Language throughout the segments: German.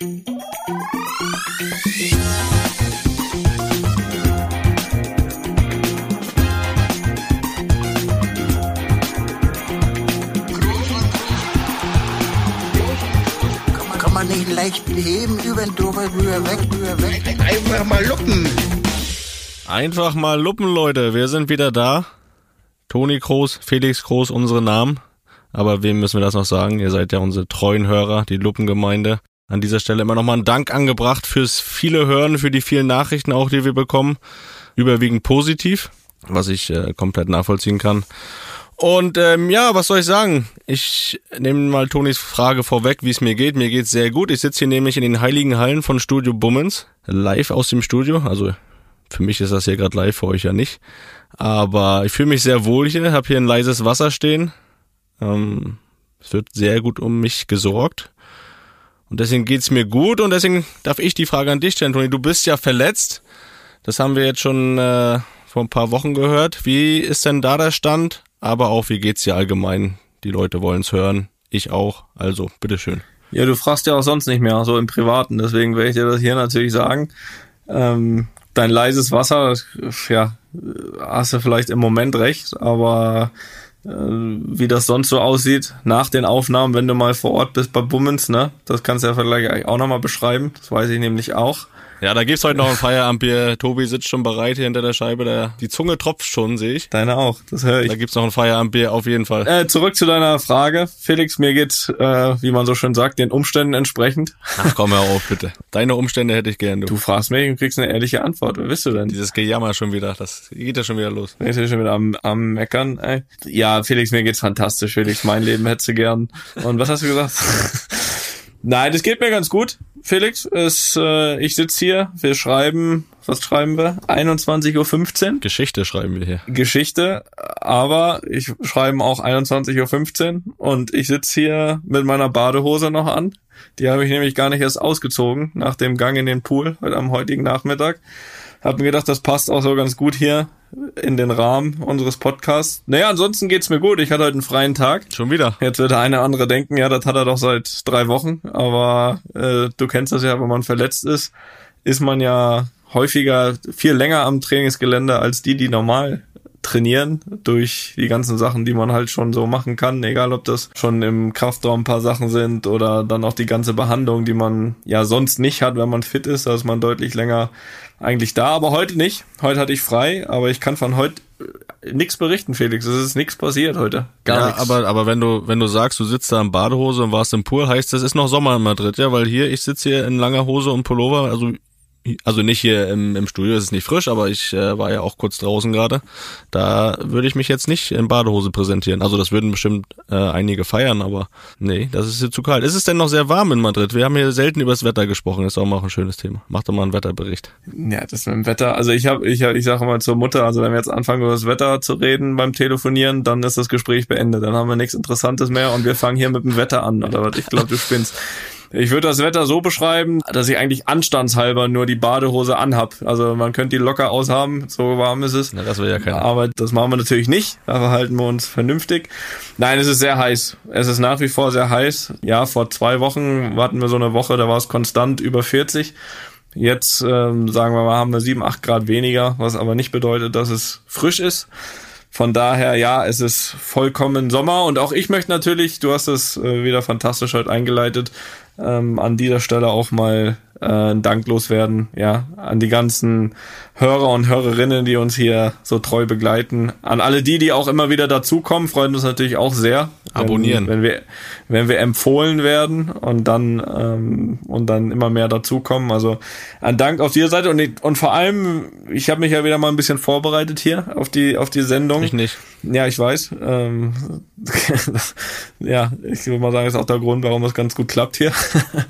Kann man nicht leicht heben, über den drüber, rüber, weg, rüber, weg. Einfach mal luppen. Einfach mal luppen, Leute. Wir sind wieder da. Toni Groß, Felix Groß, unsere Namen. Aber wem müssen wir das noch sagen? Ihr seid ja unsere treuen Hörer, die Luppengemeinde. An dieser Stelle immer nochmal ein Dank angebracht fürs viele Hören, für die vielen Nachrichten auch, die wir bekommen. Überwiegend positiv, was ich äh, komplett nachvollziehen kann. Und ähm, ja, was soll ich sagen? Ich nehme mal Tonis Frage vorweg, wie es mir geht. Mir geht's sehr gut. Ich sitze hier nämlich in den heiligen Hallen von Studio Bummens, live aus dem Studio. Also für mich ist das hier gerade live, für euch ja nicht. Aber ich fühle mich sehr wohl hier, habe hier ein leises Wasser stehen. Ähm, es wird sehr gut um mich gesorgt. Und deswegen geht's mir gut und deswegen darf ich die Frage an dich stellen, Toni. Du bist ja verletzt. Das haben wir jetzt schon äh, vor ein paar Wochen gehört. Wie ist denn da der Stand? Aber auch, wie geht's dir allgemein? Die Leute wollen's hören. Ich auch. Also, bitteschön. Ja, du fragst ja auch sonst nicht mehr, so im Privaten. Deswegen werde ich dir das hier natürlich sagen. Ähm, dein leises Wasser, ja, hast du vielleicht im Moment recht, aber wie das sonst so aussieht nach den Aufnahmen, wenn du mal vor Ort bist bei Bummens, ne? Das kannst du ja vielleicht auch nochmal beschreiben. Das weiß ich nämlich auch. Ja, da gibt's heute noch ein Feierabendbier. Tobi sitzt schon bereit hier hinter der Scheibe. Der, die Zunge tropft schon, sehe ich. Deine auch, das höre ich. Da gibt's noch ein Feierabendbier auf jeden Fall. Äh, zurück zu deiner Frage. Felix, mir geht, äh, wie man so schön sagt, den Umständen entsprechend. Ach komm, hör auf, bitte. Deine Umstände hätte ich gern, du. Du fragst mich und kriegst eine ehrliche Antwort. Wer bist du denn? Dieses Gejammer schon wieder, das geht ja schon wieder los. Ich bin schon wieder am, am Meckern. Ey. Ja, Felix, mir geht's fantastisch. Felix, mein Leben hättest du gern. Und was hast du gesagt? Nein, das geht mir ganz gut. Felix, ist, äh, ich sitz hier, wir schreiben, was schreiben wir? 21.15 Uhr. Geschichte schreiben wir hier. Geschichte, aber ich schreibe auch 21.15 Uhr und ich sitz hier mit meiner Badehose noch an. Die habe ich nämlich gar nicht erst ausgezogen nach dem Gang in den Pool heute am heutigen Nachmittag. Hab mir gedacht, das passt auch so ganz gut hier in den Rahmen unseres Podcasts. Naja, ansonsten geht's mir gut. Ich hatte heute einen freien Tag. Schon wieder. Jetzt wird der eine andere denken, ja, das hat er doch seit drei Wochen. Aber äh, du kennst das ja, wenn man verletzt ist, ist man ja häufiger viel länger am Trainingsgelände als die, die normal trainieren durch die ganzen Sachen, die man halt schon so machen kann, egal ob das schon im Kraftraum ein paar Sachen sind oder dann auch die ganze Behandlung, die man ja sonst nicht hat, wenn man fit ist, da ist man deutlich länger eigentlich da, aber heute nicht. Heute hatte ich frei, aber ich kann von heute nichts berichten, Felix. Es ist nichts passiert heute. Gar ja, nichts. aber aber wenn du wenn du sagst, du sitzt da in Badehose und warst im Pool, heißt das ist noch Sommer in Madrid, ja, weil hier ich sitze hier in langer Hose und Pullover, also also nicht hier im, im Studio, es ist nicht frisch, aber ich äh, war ja auch kurz draußen gerade. Da würde ich mich jetzt nicht in Badehose präsentieren. Also das würden bestimmt äh, einige feiern, aber nee, das ist hier zu kalt. Ist es denn noch sehr warm in Madrid? Wir haben hier selten über das Wetter gesprochen, ist auch mal ein schönes Thema. Mach doch mal einen Wetterbericht. Ja, das mit dem Wetter. Also ich habe, ich, ich sage mal zur Mutter, also wenn wir jetzt anfangen über das Wetter zu reden beim Telefonieren, dann ist das Gespräch beendet. Dann haben wir nichts Interessantes mehr und wir fangen hier mit dem Wetter an oder was? Ich glaube, du spinnst. Ich würde das Wetter so beschreiben, dass ich eigentlich anstandshalber nur die Badehose anhab. Also man könnte die locker aushaben, so warm ist es. Na, das will ja keiner. Aber das machen wir natürlich nicht. Da verhalten wir uns vernünftig. Nein, es ist sehr heiß. Es ist nach wie vor sehr heiß. Ja, vor zwei Wochen hatten wir so eine Woche, da war es konstant über 40. Jetzt ähm, sagen wir mal, haben wir 7, 8 Grad weniger, was aber nicht bedeutet, dass es frisch ist. Von daher, ja, es ist vollkommen Sommer und auch ich möchte natürlich, du hast es äh, wieder fantastisch heute eingeleitet, ähm, an dieser Stelle auch mal äh, ein Dank loswerden, ja, an die ganzen Hörer und Hörerinnen, die uns hier so treu begleiten. An alle die, die auch immer wieder dazukommen, freuen uns natürlich auch sehr. Abonnieren. Wenn, wenn wir, wenn wir empfohlen werden und dann, ähm, und dann immer mehr dazukommen. Also ein Dank auf dieser Seite und, und vor allem, ich habe mich ja wieder mal ein bisschen vorbereitet hier auf die, auf die Sendung. Ich nicht. Ja, ich weiß. Ähm, ja, ich würde mal sagen, ist auch der Grund, warum es ganz gut klappt hier.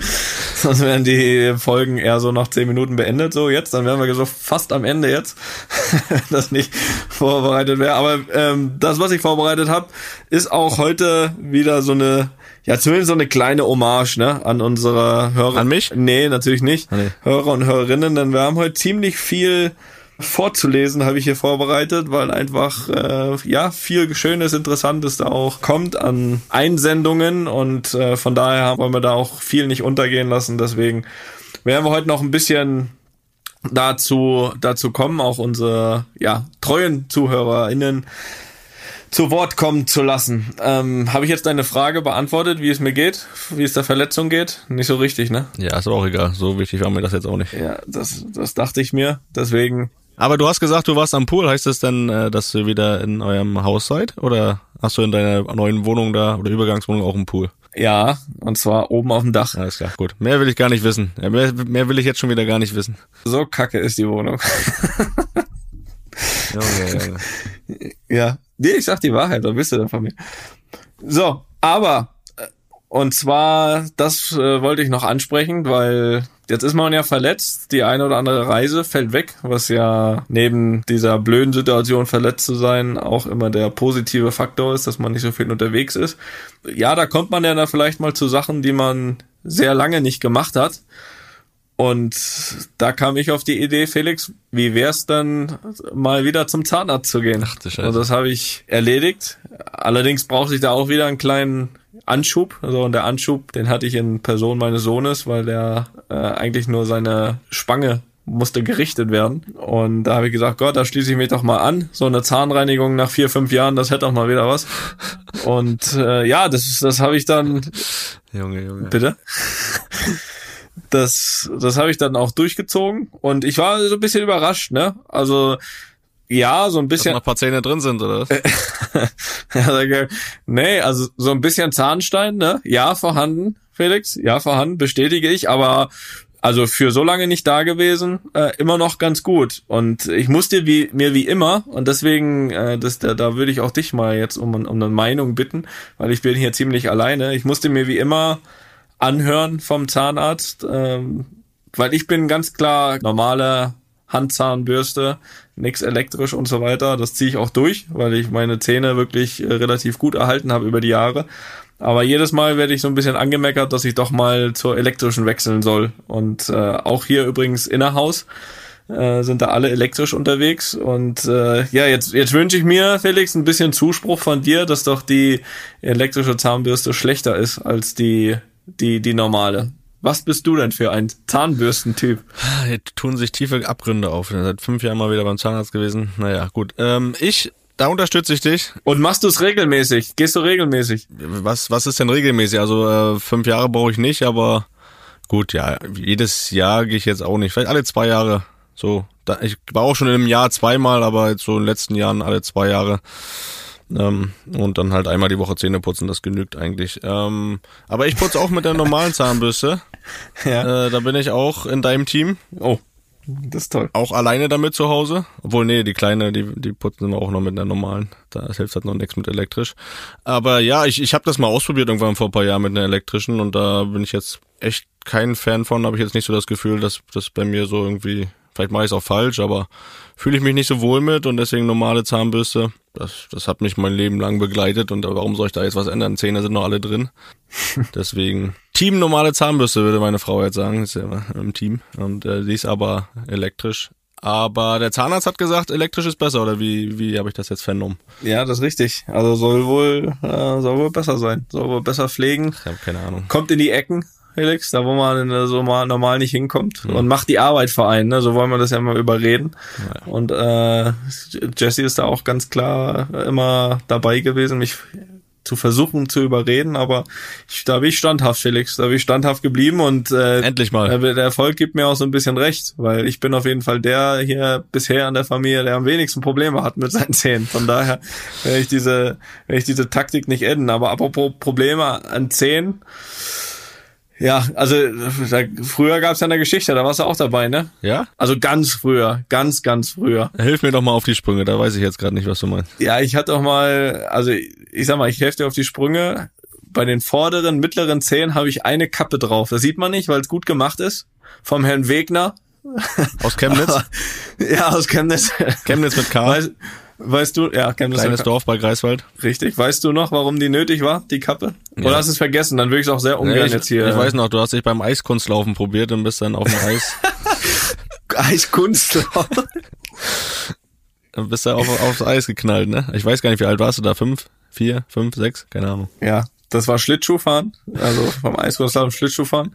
Sonst wären die Folgen eher so nach zehn Minuten beendet. So jetzt, dann wären wir so fast am Ende jetzt, wenn das nicht vorbereitet wäre. Aber ähm, das, was ich vorbereitet habe, ist auch heute wieder so eine, ja zumindest so eine kleine Hommage ne, an unsere Hörer. An mich? Nee, natürlich nicht. Ah, nee. Hörer und Hörerinnen, denn wir haben heute ziemlich viel vorzulesen, habe ich hier vorbereitet, weil einfach äh, ja viel Schönes, Interessantes da auch kommt an Einsendungen und äh, von daher wollen wir da auch viel nicht untergehen lassen. Deswegen werden wir heute noch ein bisschen dazu dazu kommen, auch unsere ja treuen ZuhörerInnen zu Wort kommen zu lassen. Ähm, Habe ich jetzt deine Frage beantwortet, wie es mir geht, wie es der Verletzung geht? Nicht so richtig, ne? Ja, ist auch egal. So wichtig war mir das jetzt auch nicht. Ja, das, das dachte ich mir. Deswegen. Aber du hast gesagt, du warst am Pool. Heißt das denn, äh, dass ihr wieder in eurem Haus seid? Oder hast du in deiner neuen Wohnung da oder Übergangswohnung auch einen Pool? Ja, und zwar oben auf dem Dach. Alles klar, gut. Mehr will ich gar nicht wissen. Mehr, mehr will ich jetzt schon wieder gar nicht wissen. So kacke ist die Wohnung. Junge, Junge. Ja, nee, ich sag die Wahrheit, dann wisst ihr dann von mir. So, aber und zwar, das äh, wollte ich noch ansprechen, weil jetzt ist man ja verletzt, die eine oder andere Reise fällt weg, was ja neben dieser blöden Situation verletzt zu sein auch immer der positive Faktor ist, dass man nicht so viel unterwegs ist. Ja, da kommt man ja da vielleicht mal zu Sachen, die man sehr lange nicht gemacht hat. Und da kam ich auf die Idee, Felix, wie wär's dann mal wieder zum Zahnarzt zu gehen? Ach Scheiße. Und das habe ich erledigt. Allerdings brauchte ich da auch wieder einen kleinen Anschub. Also und der Anschub, den hatte ich in Person meines Sohnes, weil der äh, eigentlich nur seine Spange musste gerichtet werden. Und da habe ich gesagt, Gott, da schließe ich mich doch mal an. So eine Zahnreinigung nach vier, fünf Jahren, das hätte doch mal wieder was. Und äh, ja, das, das habe ich dann. Junge, Junge. Bitte? das, das habe ich dann auch durchgezogen und ich war so ein bisschen überrascht, ne? Also ja, so ein Dass bisschen. noch ein paar Zähne drin sind, oder? was? Nee, also so ein bisschen Zahnstein, ne? Ja, vorhanden, Felix. Ja, vorhanden, bestätige ich, aber also für so lange nicht da gewesen, äh, immer noch ganz gut. Und ich musste wie, mir wie immer, und deswegen, äh, das, da, da würde ich auch dich mal jetzt um, um eine Meinung bitten, weil ich bin hier ziemlich alleine. Ich musste mir wie immer anhören vom Zahnarzt, ähm, weil ich bin ganz klar normale Handzahnbürste, nix elektrisch und so weiter. Das ziehe ich auch durch, weil ich meine Zähne wirklich äh, relativ gut erhalten habe über die Jahre. Aber jedes Mal werde ich so ein bisschen angemeckert, dass ich doch mal zur elektrischen wechseln soll. Und äh, auch hier übrigens innerhaus äh, sind da alle elektrisch unterwegs. Und äh, ja, jetzt, jetzt wünsche ich mir, Felix, ein bisschen Zuspruch von dir, dass doch die elektrische Zahnbürste schlechter ist als die, die, die normale. Was bist du denn für ein Zahnbürstentyp? Hier tun sich tiefe Abgründe auf. Seit fünf Jahren mal wieder beim Zahnarzt gewesen. Naja, gut. Ähm, ich, da unterstütze ich dich. Und machst du es regelmäßig? Gehst du regelmäßig? Was, was ist denn regelmäßig? Also äh, fünf Jahre brauche ich nicht, aber gut, ja, jedes Jahr gehe ich jetzt auch nicht. Vielleicht alle zwei Jahre. So, da, ich war auch schon im Jahr zweimal, aber jetzt so in den letzten Jahren alle zwei Jahre. Ähm, und dann halt einmal die Woche Zähne putzen, das genügt eigentlich. Ähm, aber ich putze auch mit der normalen Zahnbürste. Ja. Äh, da bin ich auch in deinem Team. Oh, das ist toll. Auch alleine damit zu Hause. Obwohl, nee, die kleine, die, die putzen auch noch mit einer normalen. Da hilft halt noch nichts mit elektrisch. Aber ja, ich, ich habe das mal ausprobiert irgendwann vor ein paar Jahren mit einer elektrischen und da bin ich jetzt echt kein Fan von. Habe ich jetzt nicht so das Gefühl, dass das bei mir so irgendwie, vielleicht mache ich es auch falsch, aber fühle ich mich nicht so wohl mit und deswegen normale Zahnbürste. Das, das hat mich mein Leben lang begleitet und warum soll ich da jetzt was ändern? Zähne sind noch alle drin. Deswegen Team normale Zahnbürste, würde meine Frau jetzt sagen. Ist ja immer im Team. Und äh, die ist aber elektrisch. Aber der Zahnarzt hat gesagt, elektrisch ist besser, oder wie, wie habe ich das jetzt vernommen? Ja, das ist richtig. Also soll wohl, äh, soll wohl besser sein. Soll wohl besser pflegen. Ich habe keine Ahnung. Kommt in die Ecken, Felix, da wo man so mal normal nicht hinkommt. Und macht die Arbeit für einen, ne? So wollen wir das ja mal überreden. Ja. Und äh, Jesse ist da auch ganz klar immer dabei gewesen, mich zu versuchen zu überreden, aber ich, da bin ich standhaft, Felix, da bin ich standhaft geblieben und äh, Endlich mal. der der Erfolg gibt mir auch so ein bisschen recht, weil ich bin auf jeden Fall der hier bisher an der Familie, der am wenigsten Probleme hat mit seinen Zähnen. Von daher werde ich diese, werde ich diese Taktik nicht enden. Aber apropos Probleme an Zähnen, ja, also da, früher gab es ja eine Geschichte, da warst du auch dabei, ne? Ja? Also ganz früher, ganz, ganz früher. Hilf mir doch mal auf die Sprünge, da weiß ich jetzt gerade nicht, was du meinst. Ja, ich hatte auch mal, also ich sag mal, ich helfe dir auf die Sprünge. Bei den vorderen, mittleren Zähnen habe ich eine Kappe drauf. Das sieht man nicht, weil es gut gemacht ist. Vom Herrn Wegner. Aus Chemnitz? ja, aus Chemnitz. Chemnitz mit K. Weißt, weißt du, ja, Chemnitz. Kleines Dorf bei Greifswald. Richtig. Weißt du noch, warum die nötig war, die Kappe? Oder Ja. hast du es vergessen? Dann würde ich es auch sehr ungern Nee, ich, jetzt hier. ich weiß noch, du hast dich beim Eiskunstlaufen probiert und bist dann auf dem Eis. Eiskunstlauf. Dann bist du auf, aufs Eis geknallt, ne? Ich weiß gar nicht, wie alt warst du da? Fünf, vier, fünf, sechs? Keine Ahnung. Ja, das war Schlittschuhfahren, also vom Eiskunstlauf Schlittschuhfahren.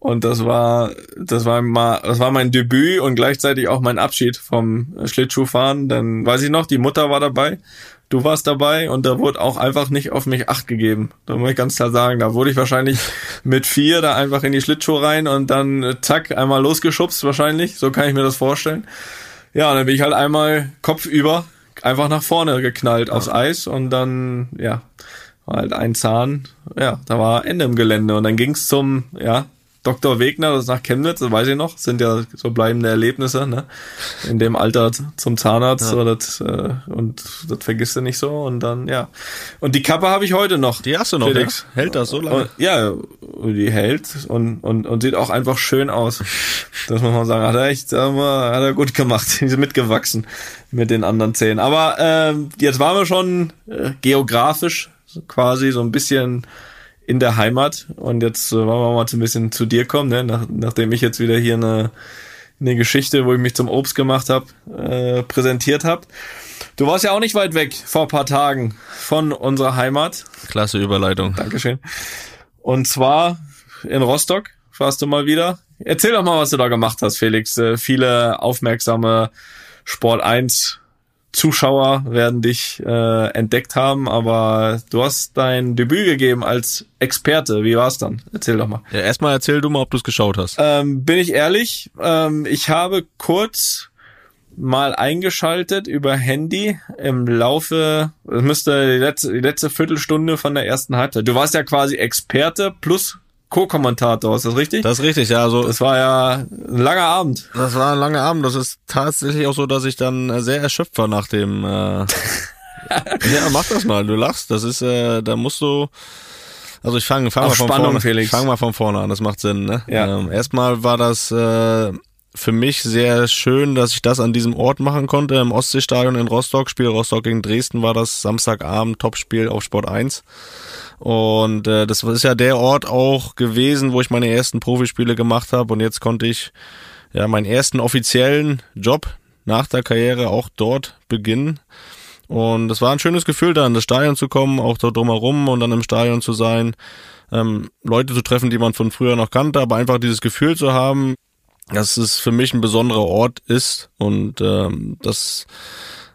Und das war, das war mal, das war mein Debüt und gleichzeitig auch mein Abschied vom Schlittschuhfahren. Dann weiß ich noch, die Mutter war dabei, du warst dabei und da wurde auch einfach nicht auf mich Acht gegeben. Da muss ich ganz klar sagen, da wurde ich wahrscheinlich mit vier da einfach in die Schlittschuhe rein und dann äh, zack, einmal losgeschubst wahrscheinlich. So kann ich mir das vorstellen. Ja, und dann bin ich halt einmal kopfüber einfach nach vorne geknallt aufs Eis und dann, ja, war halt ein Zahn, ja, da war Ende im Gelände und dann ging's zum, ja, Dr. Wegner, das ist nach Chemnitz, das weiß ich noch, sind ja so bleibende Erlebnisse, ne? In dem Alter zum Zahnarzt Ja. das, äh, und das vergisst du nicht so und dann, ja. Und die Kappe habe ich heute noch. Die hast du noch, Felix. ja? Hält das so lange? Und, ja, die hält und, und, und sieht auch einfach schön aus. Das muss man sagen. Hat er echt, sag mal, hat er gut gemacht. Die sind mitgewachsen mit den anderen Zähnen. Aber ähm, jetzt waren wir schon äh, geografisch quasi so ein bisschen in der Heimat. Und jetzt äh, wollen wir mal so ein bisschen zu dir kommen, ne? Nach, nachdem ich jetzt wieder hier eine, eine Geschichte, wo ich mich zum Obst gemacht habe, äh, präsentiert habe. Du warst ja auch nicht weit weg vor ein paar Tagen von unserer Heimat. Klasse Überleitung. Dankeschön. Und zwar in Rostock warst du mal wieder. Erzähl doch mal, was du da gemacht hast, Felix. Äh, viele aufmerksame Sport 1 Zuschauer werden dich äh, entdeckt haben, aber du hast dein Debüt gegeben als Experte. Wie war's dann? Erzähl doch mal. Ja, erstmal erzähl du mal, ob du es geschaut hast. Ähm, bin ich ehrlich, ähm, ich habe kurz mal eingeschaltet über Handy im Laufe, es müsste die letzte, die letzte Viertelstunde von der ersten Halbzeit. Du warst ja quasi Experte plus Co-Kommentator, ist das richtig? Das ist richtig, ja. Also Das war ja ein langer Abend. Das war ein langer Abend. Das ist tatsächlich auch so, dass ich dann äh, sehr erschöpft war nach dem. Äh ja, mach das mal. Du lachst. Das ist, äh, da musst du. Also ich fange fang mal von Spannung, vorne. Felix. Ich fange mal von vorne an. Das macht Sinn. Ne? Ja. Ähm, erstmal war das äh, für mich sehr schön, dass ich das an diesem Ort machen konnte im Ostseestadion in Rostock. Spiel Rostock gegen Dresden war das Samstagabend Topspiel auf Sport 1. Und äh, das ist ja der Ort auch gewesen, wo ich meine ersten Profispiele gemacht habe. Und jetzt konnte ich ja meinen ersten offiziellen Job nach der Karriere auch dort beginnen. Und es war ein schönes Gefühl, da in das Stadion zu kommen, auch dort drumherum und dann im Stadion zu sein, ähm, Leute zu treffen, die man von früher noch kannte, aber einfach dieses Gefühl zu haben, dass es für mich ein besonderer Ort ist und ähm, das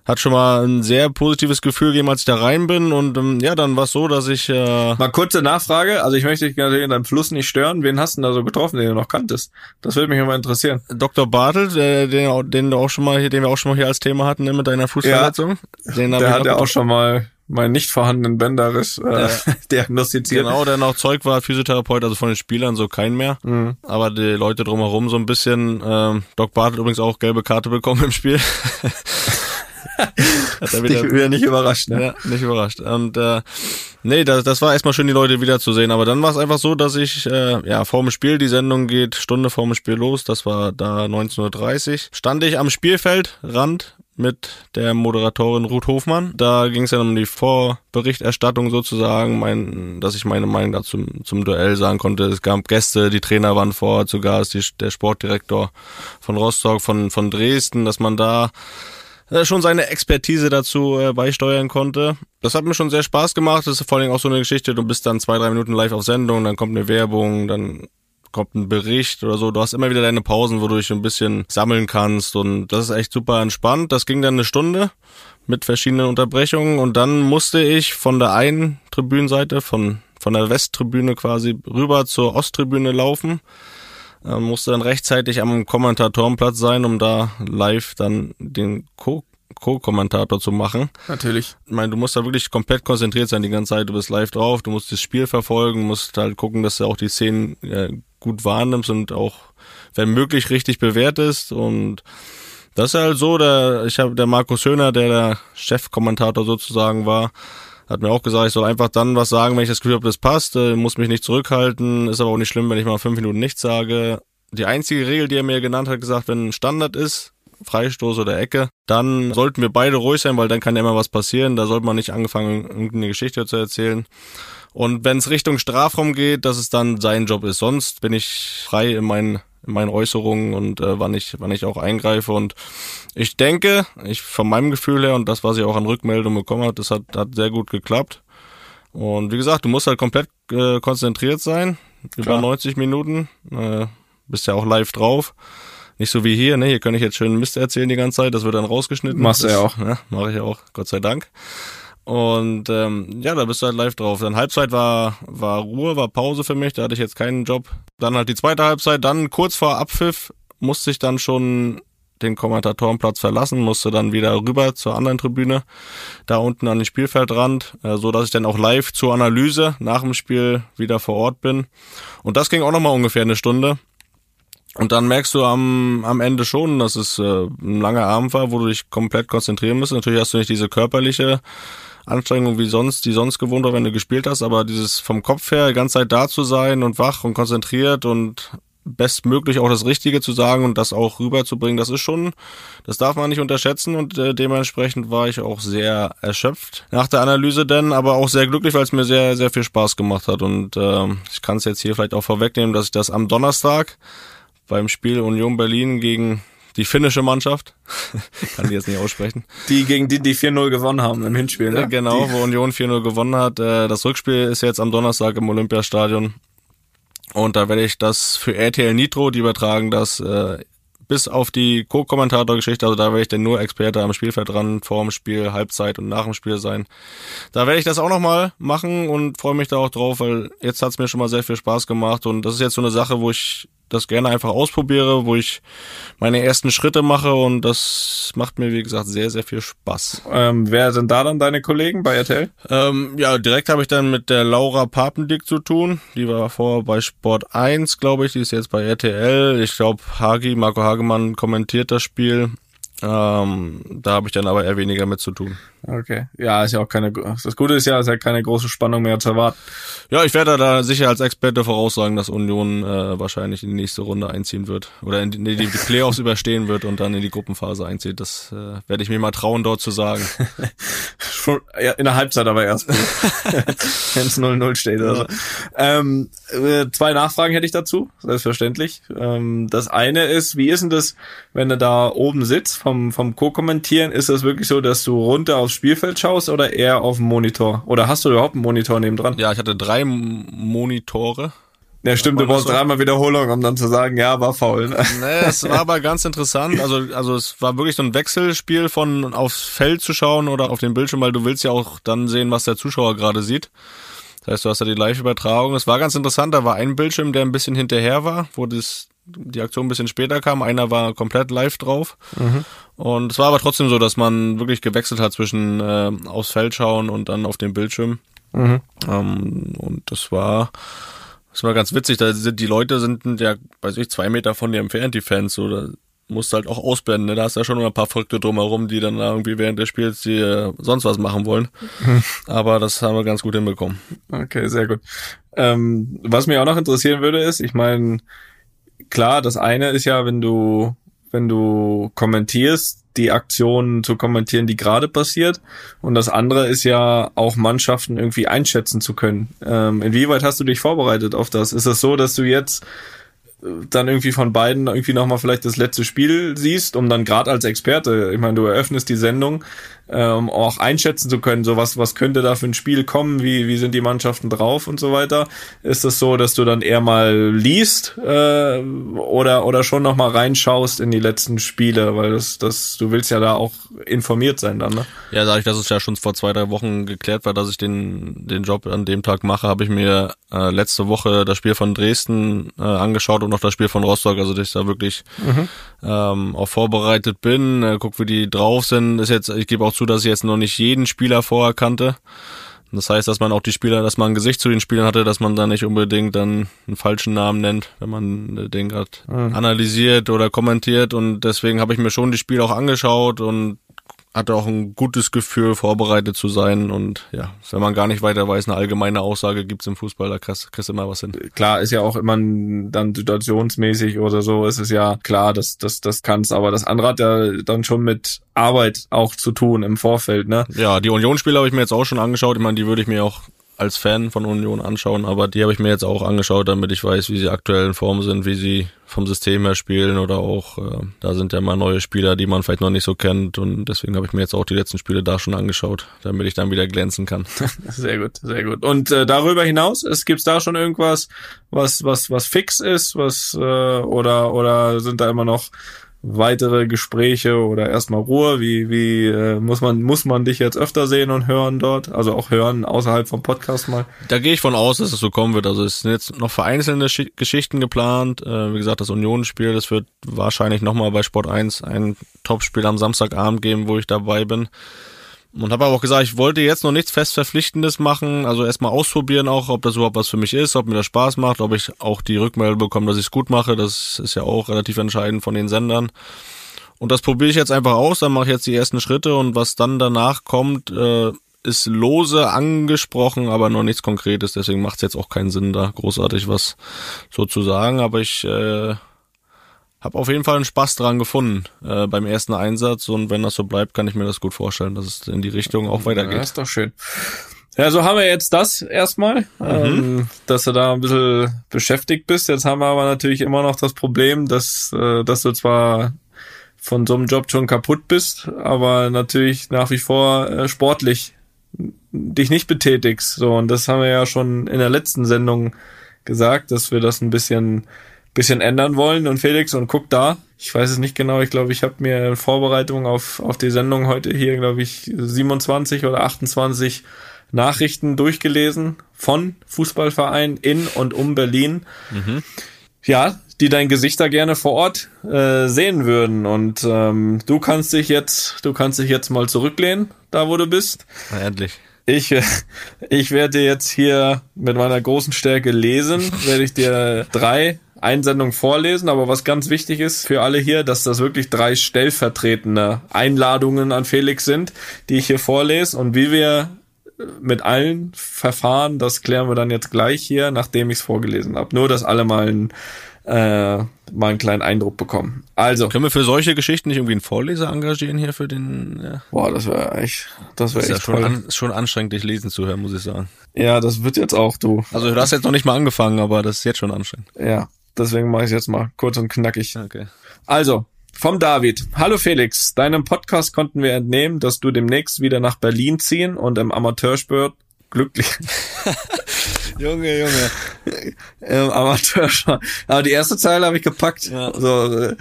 hat schon mal ein sehr positives Gefühl gegeben, als ich da rein bin und ähm, ja, dann war es so, dass ich äh, Mal kurze Nachfrage, also ich möchte dich natürlich in deinem Fluss nicht stören. Wen hast du denn da so getroffen, den du noch kanntest? Das würde mich immer interessieren. Dr. Bartelt, äh, den, den du auch schon mal hier, den wir auch schon mal hier als Thema hatten ne, mit deiner Fußverletzung, den hab Der hat ja auch schon mal meinen nicht vorhandenen Bänderriss äh, diagnostiziert. Genau, der noch Zeug war, Physiotherapeut, also von den Spielern so kein mehr. Mhm. Aber die Leute drumherum so ein bisschen. Ähm, Doc Bartelt übrigens auch gelbe Karte bekommen im Spiel. Hat er Ich wieder, nicht überrascht, ne? ja, nicht überrascht. Und äh, nee, das, das war erstmal schön, die Leute wiederzusehen. Aber dann war es einfach so, dass ich, äh, ja, vor dem Spiel, die Sendung geht Stunde vor dem Spiel los, das war da 19.30 Uhr, stand ich am Spielfeldrand mit der Moderatorin Ruth Hofmann. Da ging es dann um die Vorberichterstattung sozusagen, mein, dass ich meine Meinung dazu zum Duell sagen konnte. Es gab Gäste, die Trainer waren vor Ort, sogar ist die, der Sportdirektor von Rostock, von, von Dresden, dass man da schon seine Expertise dazu äh, beisteuern konnte. Das hat mir schon sehr Spaß gemacht. Das ist vor allem auch so eine Geschichte, du bist dann zwei, drei Minuten live auf Sendung, dann kommt eine Werbung, dann kommt ein Bericht oder so. Du hast immer wieder deine Pausen, wo du ein bisschen sammeln kannst und das ist echt super entspannt. Das ging dann eine Stunde mit verschiedenen Unterbrechungen und dann musste ich von der einen Tribünenseite, von, von der Westtribüne quasi rüber zur Osttribüne laufen. Ähm, musste dann rechtzeitig am Kommentatorenplatz sein, um da live dann den Co- Co-Kommentator zu machen. Natürlich. Ich meine, du musst da wirklich komplett konzentriert sein die ganze Zeit. Du bist live drauf, du musst das Spiel verfolgen, musst halt gucken, dass du auch die Szenen äh, gut wahrnimmst und auch, wenn möglich, richtig bewertest. Und das ist halt so, der, ich habe der Markus Höhner, der der Chefkommentator sozusagen war, hat mir auch gesagt, ich soll einfach dann was sagen, wenn ich das Gefühl habe, das passt, äh, muss mich nicht zurückhalten, ist aber auch nicht schlimm, wenn ich mal fünf Minuten nichts sage. Die einzige Regel, die er mir genannt hat, gesagt, wenn ein Standard ist, Freistoß oder Ecke, dann sollten wir beide ruhig sein, weil dann kann ja immer was passieren. Da sollte man nicht angefangen, irgendeine Geschichte zu erzählen. Und wenn es Richtung Strafraum geht, dass es dann sein Job ist. Sonst bin ich frei in meinen in meinen Äußerungen und äh, wann ich, wann ich auch eingreife. Und ich denke, ich von meinem Gefühl her und das, was ich auch an Rückmeldungen bekommen habe, das hat, hat sehr gut geklappt. Und wie gesagt, du musst halt komplett äh, konzentriert sein, Klar. über 90 Minuten. Äh, bist ja auch live drauf. Nicht so wie hier, ne? Hier kann ich jetzt schön Mist erzählen die ganze Zeit, das wird dann rausgeschnitten. Machst du ja auch. Ja, mache ich auch, Gott sei Dank. Und ähm, ja, da bist du halt live drauf. Dann Halbzeit war, war Ruhe, war Pause für mich, da hatte ich jetzt keinen Job. Dann halt die zweite Halbzeit, dann kurz vor Abpfiff musste ich dann schon den Kommentatorenplatz verlassen, musste dann wieder rüber zur anderen Tribüne, da unten an den Spielfeldrand, äh, so dass ich dann auch live zur Analyse nach dem Spiel wieder vor Ort bin. Und das ging auch nochmal ungefähr eine Stunde. Und dann merkst du am, am Ende schon, dass es äh, ein langer Abend war, wo du dich komplett konzentrieren musst. Natürlich hast du nicht diese körperliche Anstrengung wie sonst, die sonst gewohnt war, wenn du gespielt hast, aber dieses vom Kopf her die ganze Zeit da zu sein und wach und konzentriert und bestmöglich auch das Richtige zu sagen und das auch rüberzubringen, das ist schon, das darf man nicht unterschätzen und äh, dementsprechend war ich auch sehr erschöpft nach der Analyse denn, aber auch sehr glücklich, weil es mir sehr, sehr viel Spaß gemacht hat und äh, ich kann es jetzt hier vielleicht auch vorwegnehmen, dass ich das am Donnerstag beim Spiel Union Berlin gegen die finnische Mannschaft, kann die jetzt nicht aussprechen. Die gegen die, die 4-0 gewonnen haben im Hinspiel, ne? Genau, die. wo Union 4-0 gewonnen hat. Äh, das Rückspiel ist jetzt am Donnerstag im Olympiastadion. Und da werde ich das für RTL Nitro, die übertragen das äh, bis auf die Co-Kommentator-Geschichte, also da werde ich denn nur Experte am Spielfeld dran, vor dem Spiel, Halbzeit und nach dem Spiel sein. Da werde ich das auch nochmal machen und freue mich da auch drauf, weil jetzt hat's mir schon mal sehr viel Spaß gemacht und das ist jetzt so eine Sache, wo ich das gerne einfach ausprobiere, wo ich meine ersten Schritte mache und das macht mir, wie gesagt, sehr, sehr viel Spaß. Ähm, wer sind da dann deine Kollegen bei RTL? Ähm, ja, direkt habe ich dann mit der Laura Papendick zu tun. Die war vorher bei Sport 1, glaube ich, die ist jetzt bei RTL. Ich glaube, Hagi, Marco Hagemann kommentiert das Spiel. Ähm, da habe ich dann aber eher weniger mit zu tun. Okay. Ja, ist ja auch keine. Das Gute ist ja, es ist ja keine große Spannung mehr zu erwarten. Ja, ich werde da sicher als Experte voraussagen, dass Union äh, wahrscheinlich in die nächste Runde einziehen wird. Oder in die, die, die Playoffs überstehen wird und dann in die Gruppenphase einzieht. Das äh, werde ich mir mal trauen, dort zu sagen. Schon, ja, in der Halbzeit aber erst. Wenn es 0-0 steht. Also. Ähm, äh, zwei Nachfragen hätte ich dazu, selbstverständlich. Ähm, das eine ist, wie ist denn das, wenn du da oben sitzt vom, vom Co-Kommentieren? Ist das wirklich so, dass du runter aufs Spielfeld schaust oder eher auf dem Monitor? Oder hast du überhaupt einen Monitor neben dran? Ja, ich hatte drei Monitore. Ja, stimmt, du brauchst so? dreimal Wiederholung, um dann zu sagen, ja, war faul. Ne? Nee, es war aber ganz interessant. Also, also es war wirklich so ein Wechselspiel von aufs Feld zu schauen oder auf den Bildschirm, weil du willst ja auch dann sehen, was der Zuschauer gerade sieht. Das heißt, du hast ja die Live-Übertragung. Es war ganz interessant, da war ein Bildschirm, der ein bisschen hinterher war, wo das, die Aktion ein bisschen später kam. Einer war komplett live drauf. Mhm. Und es war aber trotzdem so, dass man wirklich gewechselt hat zwischen äh, aufs Feld schauen und dann auf dem Bildschirm. Mhm. Ähm, und das war, das war ganz witzig. Da sind die Leute sind ja, weiß ich, zwei Meter von dir entfernt, die Fans. So, da musst du halt auch ausblenden. Ne? Da hast du ja schon ein paar Verrückte drumherum, die dann irgendwie während des Spiels die äh, sonst was machen wollen. Mhm. Aber das haben wir ganz gut hinbekommen. Okay, sehr gut. Ähm, was mich auch noch interessieren würde, ist, ich meine, klar, das eine ist ja, wenn du wenn du kommentierst, die Aktion zu kommentieren, die gerade passiert. Und das andere ist ja auch Mannschaften irgendwie einschätzen zu können. Ähm, inwieweit hast du dich vorbereitet auf das? Ist es das so, dass du jetzt dann irgendwie von beiden irgendwie nochmal vielleicht das letzte Spiel siehst, um dann gerade als Experte, ich meine, du eröffnest die Sendung, ähm, auch einschätzen zu können, so was, was könnte da für ein Spiel kommen, wie, wie sind die Mannschaften drauf und so weiter. Ist das so, dass du dann eher mal liest äh, oder, oder schon nochmal reinschaust in die letzten Spiele, weil das, das, du willst ja da auch informiert sein dann, ne? Ja, dadurch, dass es ja schon vor zwei, drei Wochen geklärt war, dass ich den, den Job an dem Tag mache, habe ich mir äh, letzte Woche das Spiel von Dresden äh, angeschaut und noch das Spiel von Rostock, also dass ich da wirklich mhm. ähm, auch vorbereitet bin, äh, guck, wie die drauf sind. Ist jetzt, ich gebe auch zu, dass ich jetzt noch nicht jeden Spieler vorher kannte. Das heißt, dass man auch die Spieler, dass man ein Gesicht zu den Spielern hatte, dass man da nicht unbedingt dann einen falschen Namen nennt, wenn man den gerade mhm. analysiert oder kommentiert. Und deswegen habe ich mir schon die Spiele auch angeschaut und hatte auch ein gutes Gefühl, vorbereitet zu sein. Und ja, wenn man gar nicht weiter weiß, eine allgemeine Aussage gibt's im Fußball, da kriegst, kriegst du immer was hin. Klar, ist ja auch immer dann situationsmäßig oder so, ist es ja klar, dass das, das kannst. Aber das andere hat ja dann schon mit Arbeit auch zu tun im Vorfeld, ne? Ja, die Unionsspiele habe ich mir jetzt auch schon angeschaut. Ich meine, die würde ich mir auch als Fan von Union anschauen, aber die habe ich mir jetzt auch angeschaut, damit ich weiß, wie sie aktuell in Form sind, wie sie vom System her spielen oder auch, äh, da sind ja mal neue Spieler, die man vielleicht noch nicht so kennt und deswegen habe ich mir jetzt auch die letzten Spiele da schon angeschaut, damit ich dann wieder glänzen kann. sehr gut, sehr gut. Und äh, darüber hinaus, es gibt's da schon irgendwas, was was was fix ist, was äh, oder oder sind da immer noch weitere Gespräche oder erstmal Ruhe? Wie, wie äh, muss man muss man dich jetzt öfter sehen und hören dort? Also auch hören außerhalb vom Podcast mal? Da gehe ich von aus, dass es so kommen wird. Also es sind jetzt noch vereinzelte Geschichten geplant. Äh, wie gesagt, das Unionsspiel, das wird wahrscheinlich nochmal bei Sport 1 ein Topspiel am Samstagabend geben, wo ich dabei bin. Und habe aber auch gesagt, ich wollte jetzt noch nichts fest Verpflichtendes machen, also erstmal ausprobieren auch, ob das überhaupt was für mich ist, ob mir das Spaß macht, ob ich auch die Rückmeldung bekomme, dass ich es gut mache. Das ist ja auch relativ entscheidend von den Sendern. Und das probiere ich jetzt einfach aus, dann mache ich jetzt die ersten Schritte und was dann danach kommt, äh, ist lose angesprochen, aber noch nichts Konkretes. Deswegen macht es jetzt auch keinen Sinn, da großartig was so zu sagen. Aber ich äh, habe auf jeden Fall einen Spaß dran gefunden äh, beim ersten Einsatz und wenn das so bleibt, kann ich mir das gut vorstellen, dass es in die Richtung auch weitergeht. Ja, ist doch schön. Ja, so haben wir jetzt das erstmal, mhm. ähm, dass du da ein bisschen beschäftigt bist. Jetzt haben wir aber natürlich immer noch das Problem, dass, äh, dass du zwar von so einem Job schon kaputt bist, aber natürlich nach wie vor äh, sportlich dich nicht betätigst. So, und das haben wir ja schon in der letzten Sendung gesagt, dass wir das ein bisschen bisschen ändern wollen und Felix und guck da. Ich weiß es nicht genau. Ich glaube, ich habe mir in Vorbereitung auf, auf die Sendung heute hier, glaube ich, 27 oder 28 Nachrichten durchgelesen von Fußballvereinen in und um Berlin. Mhm. Ja, die dein Gesicht da gerne vor Ort äh, sehen würden. Und ähm, du kannst dich jetzt, du kannst dich jetzt mal zurücklehnen, da wo du bist. Na, endlich. Ich, ich werde jetzt hier mit meiner großen Stärke lesen, werde ich dir drei Einsendung vorlesen, aber was ganz wichtig ist für alle hier, dass das wirklich drei stellvertretende Einladungen an Felix sind, die ich hier vorlese und wie wir mit allen Verfahren, das klären wir dann jetzt gleich hier, nachdem ich es vorgelesen habe. Nur, dass alle mal einen, äh, mal einen kleinen Eindruck bekommen. Also. Können wir für solche Geschichten nicht irgendwie einen Vorleser engagieren hier für den, ja? Boah, das wäre echt, das wäre echt ja schon, an, schon anstrengend, dich lesen zu hören, muss ich sagen. Ja, das wird jetzt auch, du. Also du hast jetzt noch nicht mal angefangen, aber das ist jetzt schon anstrengend. Ja. Deswegen mache ich jetzt mal kurz und knackig. Okay. Also, vom David. Hallo Felix, deinem Podcast konnten wir entnehmen, dass du demnächst wieder nach Berlin ziehen und im Amateursport glücklich. Junge, Junge. Im Amateursport. Aber die erste Zeile habe ich gepackt. Ja. So, äh,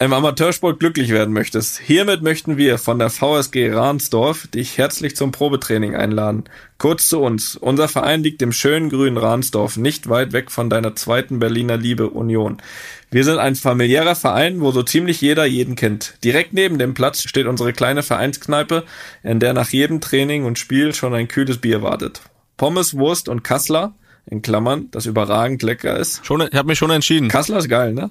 im Amateursport glücklich werden möchtest. Hiermit möchten wir von der VSG Ransdorf dich herzlich zum Probetraining einladen. Kurz zu uns. Unser Verein liegt im schönen grünen Ransdorf, nicht weit weg von deiner zweiten Berliner Liebe Union. Wir sind ein familiärer Verein, wo so ziemlich jeder jeden kennt. Direkt neben dem Platz steht unsere kleine Vereinskneipe, in der nach jedem Training und Spiel schon ein kühles Bier wartet. Pommes, Wurst und Kassler in Klammern, das überragend lecker ist. Schon, ich habe mich schon entschieden. Kassler ist geil, ne?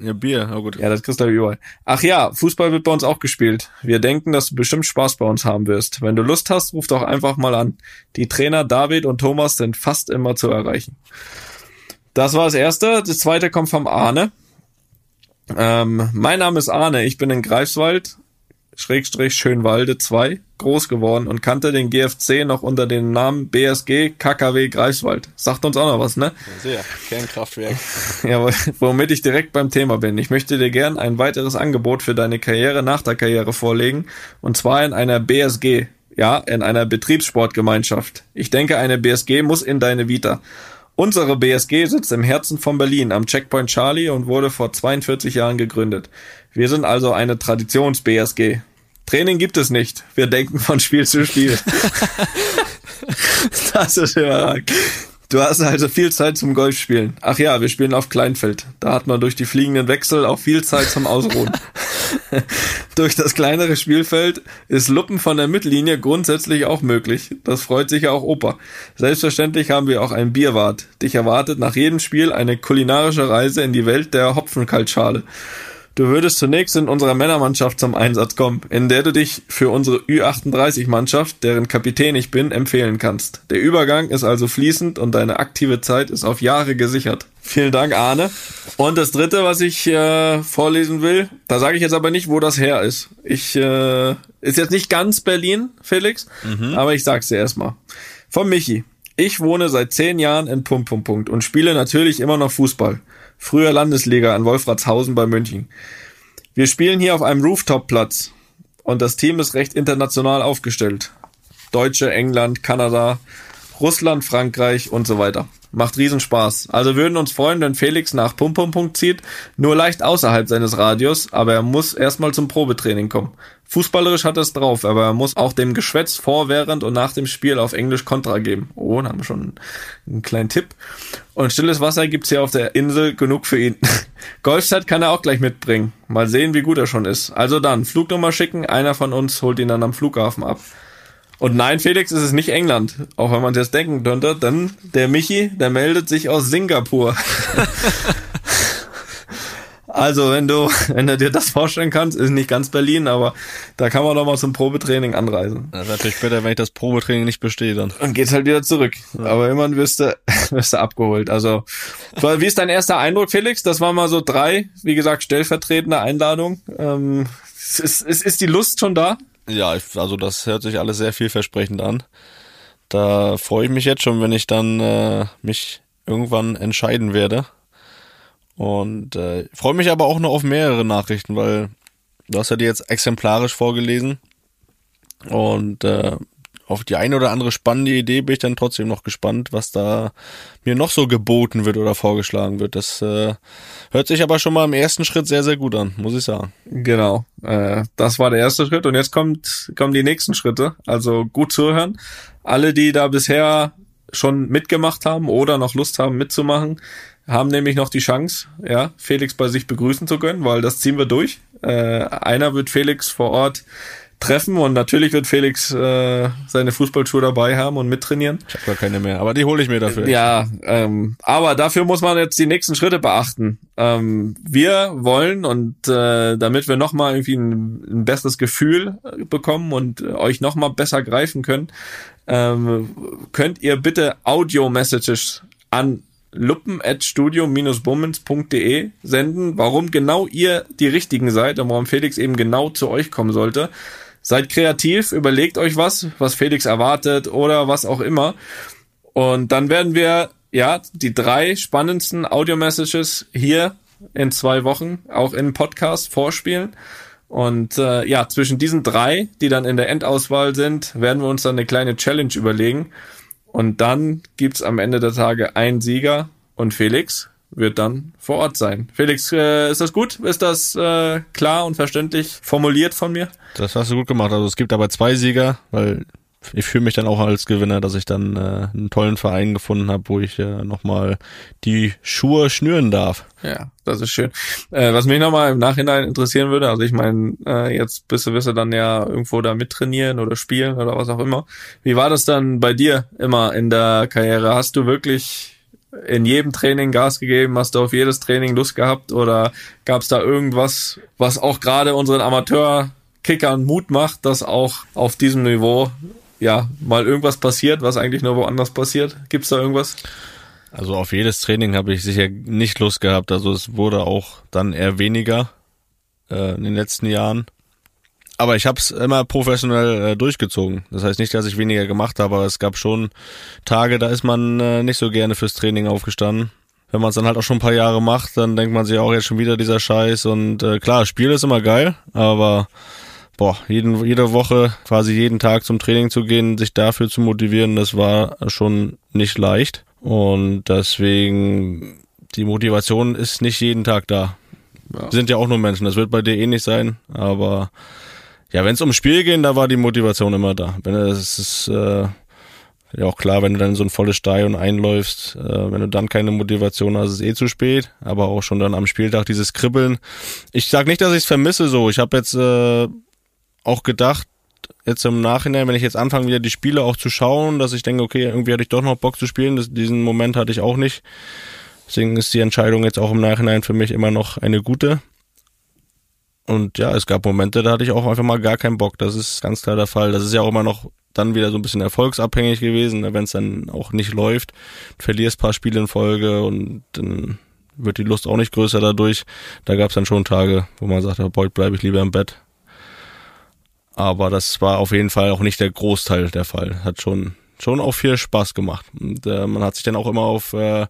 Ja, Bier, aber gut. Ja, das kriegst du überall. Ach ja, Fußball wird bei uns auch gespielt. Wir denken, dass du bestimmt Spaß bei uns haben wirst. Wenn du Lust hast, ruf doch einfach mal an. Die Trainer David und Thomas sind fast immer zu erreichen. Das war das erste. Das zweite kommt vom Arne. Ähm, mein Name ist Arne. Ich bin in Greifswald Schrägstrich Schönwalde 2 groß geworden und kannte den GFC noch unter dem Namen BSG KKW Greifswald. Sagt uns auch noch was, ne? Sehr, Kernkraftwerk. ja, womit ich direkt beim Thema bin. Ich möchte dir gern ein weiteres Angebot für deine Karriere nach der Karriere vorlegen und zwar in einer BSG, ja, in einer Betriebssportgemeinschaft. Ich denke, eine BSG muss in deine Vita. Unsere BSG sitzt im Herzen von Berlin am Checkpoint Charlie und wurde vor 42 Jahren gegründet. Wir sind also eine Traditions-BSG. Training gibt es nicht. Wir denken von Spiel zu Spiel. das ist überragend. Du hast also viel Zeit zum Golfspielen. Ach ja, wir spielen auf Kleinfeld. Da hat man durch die fliegenden Wechsel auch viel Zeit zum Ausruhen. durch das kleinere Spielfeld ist Luppen von der Mittellinie grundsätzlich auch möglich. Das freut sich ja auch Opa. Selbstverständlich haben wir auch ein Bierwart. Dich erwartet nach jedem Spiel eine kulinarische Reise in die Welt der Hopfenkaltschale. Du würdest zunächst in unserer Männermannschaft zum Einsatz kommen, in der du dich für unsere Ü38-Mannschaft, deren Kapitän ich bin, empfehlen kannst. Der Übergang ist also fließend und deine aktive Zeit ist auf Jahre gesichert. Vielen Dank, Arne. Und das dritte, was ich äh, vorlesen will, da sage ich jetzt aber nicht, wo das her ist. Ich äh, ist jetzt nicht ganz Berlin, Felix, mhm. aber ich sag's dir erstmal. Von Michi. Ich wohne seit zehn Jahren in Punkt, Punkt, Punkt und spiele natürlich immer noch Fußball. Früher Landesliga in Wolfratshausen bei München. Wir spielen hier auf einem Rooftop-Platz und das Team ist recht international aufgestellt. Deutsche, England, Kanada, Russland, Frankreich und so weiter. Macht Riesenspaß. Also würden uns freuen, wenn Felix nach Pum Pum Punkt zieht, nur leicht außerhalb seines Radios, aber er muss erstmal zum Probetraining kommen. Fußballerisch hat er es drauf, aber er muss auch dem Geschwätz vor, während und nach dem Spiel auf Englisch Kontra geben. Oh, dann haben wir schon einen kleinen Tipp. Und stilles Wasser gibt's hier auf der Insel genug für ihn. Golfset kann er auch gleich mitbringen. Mal sehen, wie gut er schon ist. Also dann, Flugnummer schicken, einer von uns holt ihn dann am Flughafen ab. Und nein, Felix, es ist nicht England, auch wenn man das denken könnte, denn der Michi, der meldet sich aus Singapur. also, wenn du, wenn du dir das vorstellen kannst, ist nicht ganz Berlin, aber da kann man doch mal zum Probetraining anreisen. Das ist natürlich später, wenn ich das Probetraining nicht bestehe, dann. Und geht's halt wieder zurück. Ja. Aber immerhin wirst du, wirst du abgeholt. Also, wie ist dein erster Eindruck, Felix? Das waren mal so drei, wie gesagt, stellvertretende Einladungen. Ähm, ist, ist, ist die Lust schon da? Ja, also das hört sich alles sehr vielversprechend an. Da freue ich mich jetzt schon, wenn ich dann äh, mich irgendwann entscheiden werde. Und äh, freue mich aber auch noch auf mehrere Nachrichten, weil du hast ja die jetzt exemplarisch vorgelesen. Und äh, auf die eine oder andere spannende Idee bin ich dann trotzdem noch gespannt, was da mir noch so geboten wird oder vorgeschlagen wird. Das äh, hört sich aber schon mal im ersten Schritt sehr, sehr gut an, muss ich sagen. Genau, äh, das war der erste Schritt und jetzt kommt, kommen die nächsten Schritte. Also gut zuhören. Alle, die da bisher schon mitgemacht haben oder noch Lust haben mitzumachen, haben nämlich noch die Chance, ja, Felix bei sich begrüßen zu können, weil das ziehen wir durch. Äh, einer wird Felix vor Ort treffen und natürlich wird Felix äh, seine Fußballschuhe dabei haben und mittrainieren. Ich habe gar keine mehr, aber die hole ich mir dafür. Ja, ähm, aber dafür muss man jetzt die nächsten Schritte beachten. Ähm, wir wollen und äh, damit wir nochmal irgendwie ein, ein besseres Gefühl bekommen und äh, euch nochmal besser greifen können, ähm, könnt ihr bitte Audio-Messages an luppen.studio-bummens.de senden, warum genau ihr die Richtigen seid und warum Felix eben genau zu euch kommen sollte. Seid kreativ, überlegt euch was, was Felix erwartet oder was auch immer. Und dann werden wir ja die drei spannendsten Audio-Messages hier in zwei Wochen auch im Podcast vorspielen. Und äh, ja, zwischen diesen drei, die dann in der Endauswahl sind, werden wir uns dann eine kleine Challenge überlegen. Und dann gibt's am Ende der Tage einen Sieger und Felix wird dann vor Ort sein. Felix, äh, ist das gut? Ist das äh, klar und verständlich formuliert von mir? Das hast du gut gemacht. Also es gibt aber zwei Sieger, weil ich fühle mich dann auch als Gewinner, dass ich dann äh, einen tollen Verein gefunden habe, wo ich äh, nochmal die Schuhe schnüren darf. Ja, das ist schön. Äh, was mich nochmal im Nachhinein interessieren würde, also ich meine, äh, jetzt bist du, wirst du dann ja irgendwo da mittrainieren oder spielen oder was auch immer. Wie war das dann bei dir immer in der Karriere? Hast du wirklich in jedem Training Gas gegeben? Hast du auf jedes Training Lust gehabt? Oder gab es da irgendwas, was auch gerade unseren Amateurkickern Mut macht, dass auch auf diesem Niveau ja mal irgendwas passiert, was eigentlich nur woanders passiert? Gibt's da irgendwas? Also auf jedes Training habe ich sicher nicht Lust gehabt. Also es wurde auch dann eher weniger äh, in den letzten Jahren. Aber ich habe es immer professionell äh, durchgezogen. Das heißt nicht, dass ich weniger gemacht habe, aber es gab schon Tage, da ist man äh, nicht so gerne fürs Training aufgestanden. Wenn man es dann halt auch schon ein paar Jahre macht, dann denkt man sich auch jetzt schon wieder dieser Scheiß. Und äh, klar, Spiel ist immer geil, aber boah, jeden, jede Woche, quasi jeden Tag zum Training zu gehen, sich dafür zu motivieren, das war schon nicht leicht. Und deswegen, die Motivation ist nicht jeden Tag da. Ja. Wir sind ja auch nur Menschen, das wird bei dir eh nicht sein, aber ja, wenn es ums Spiel geht, da war die Motivation immer da. Wenn es ist äh, ja auch klar, wenn du dann so ein volles Stadion einläufst, äh, wenn du dann keine Motivation hast, ist eh zu spät. Aber auch schon dann am Spieltag dieses Kribbeln. Ich sag nicht, dass ich es vermisse so. Ich habe jetzt äh, auch gedacht, jetzt im Nachhinein, wenn ich jetzt anfange, wieder die Spiele auch zu schauen, dass ich denke, okay, irgendwie hatte ich doch noch Bock zu spielen. Das, diesen Moment hatte ich auch nicht. Deswegen ist die Entscheidung jetzt auch im Nachhinein für mich immer noch eine gute. Und ja, es gab Momente, da hatte ich auch einfach mal gar keinen Bock. Das ist ganz klar der Fall. Das ist ja auch immer noch dann wieder so ein bisschen erfolgsabhängig gewesen, ne? wenn es dann auch nicht läuft, verlierst paar Spiele in Folge und dann wird die Lust auch nicht größer dadurch. Da gab es dann schon Tage, wo man sagte, heute bleibe ich lieber im Bett. Aber das war auf jeden Fall auch nicht der Großteil der Fall. Hat schon schon auch viel Spaß gemacht. Und äh, man hat sich dann auch immer auf, äh,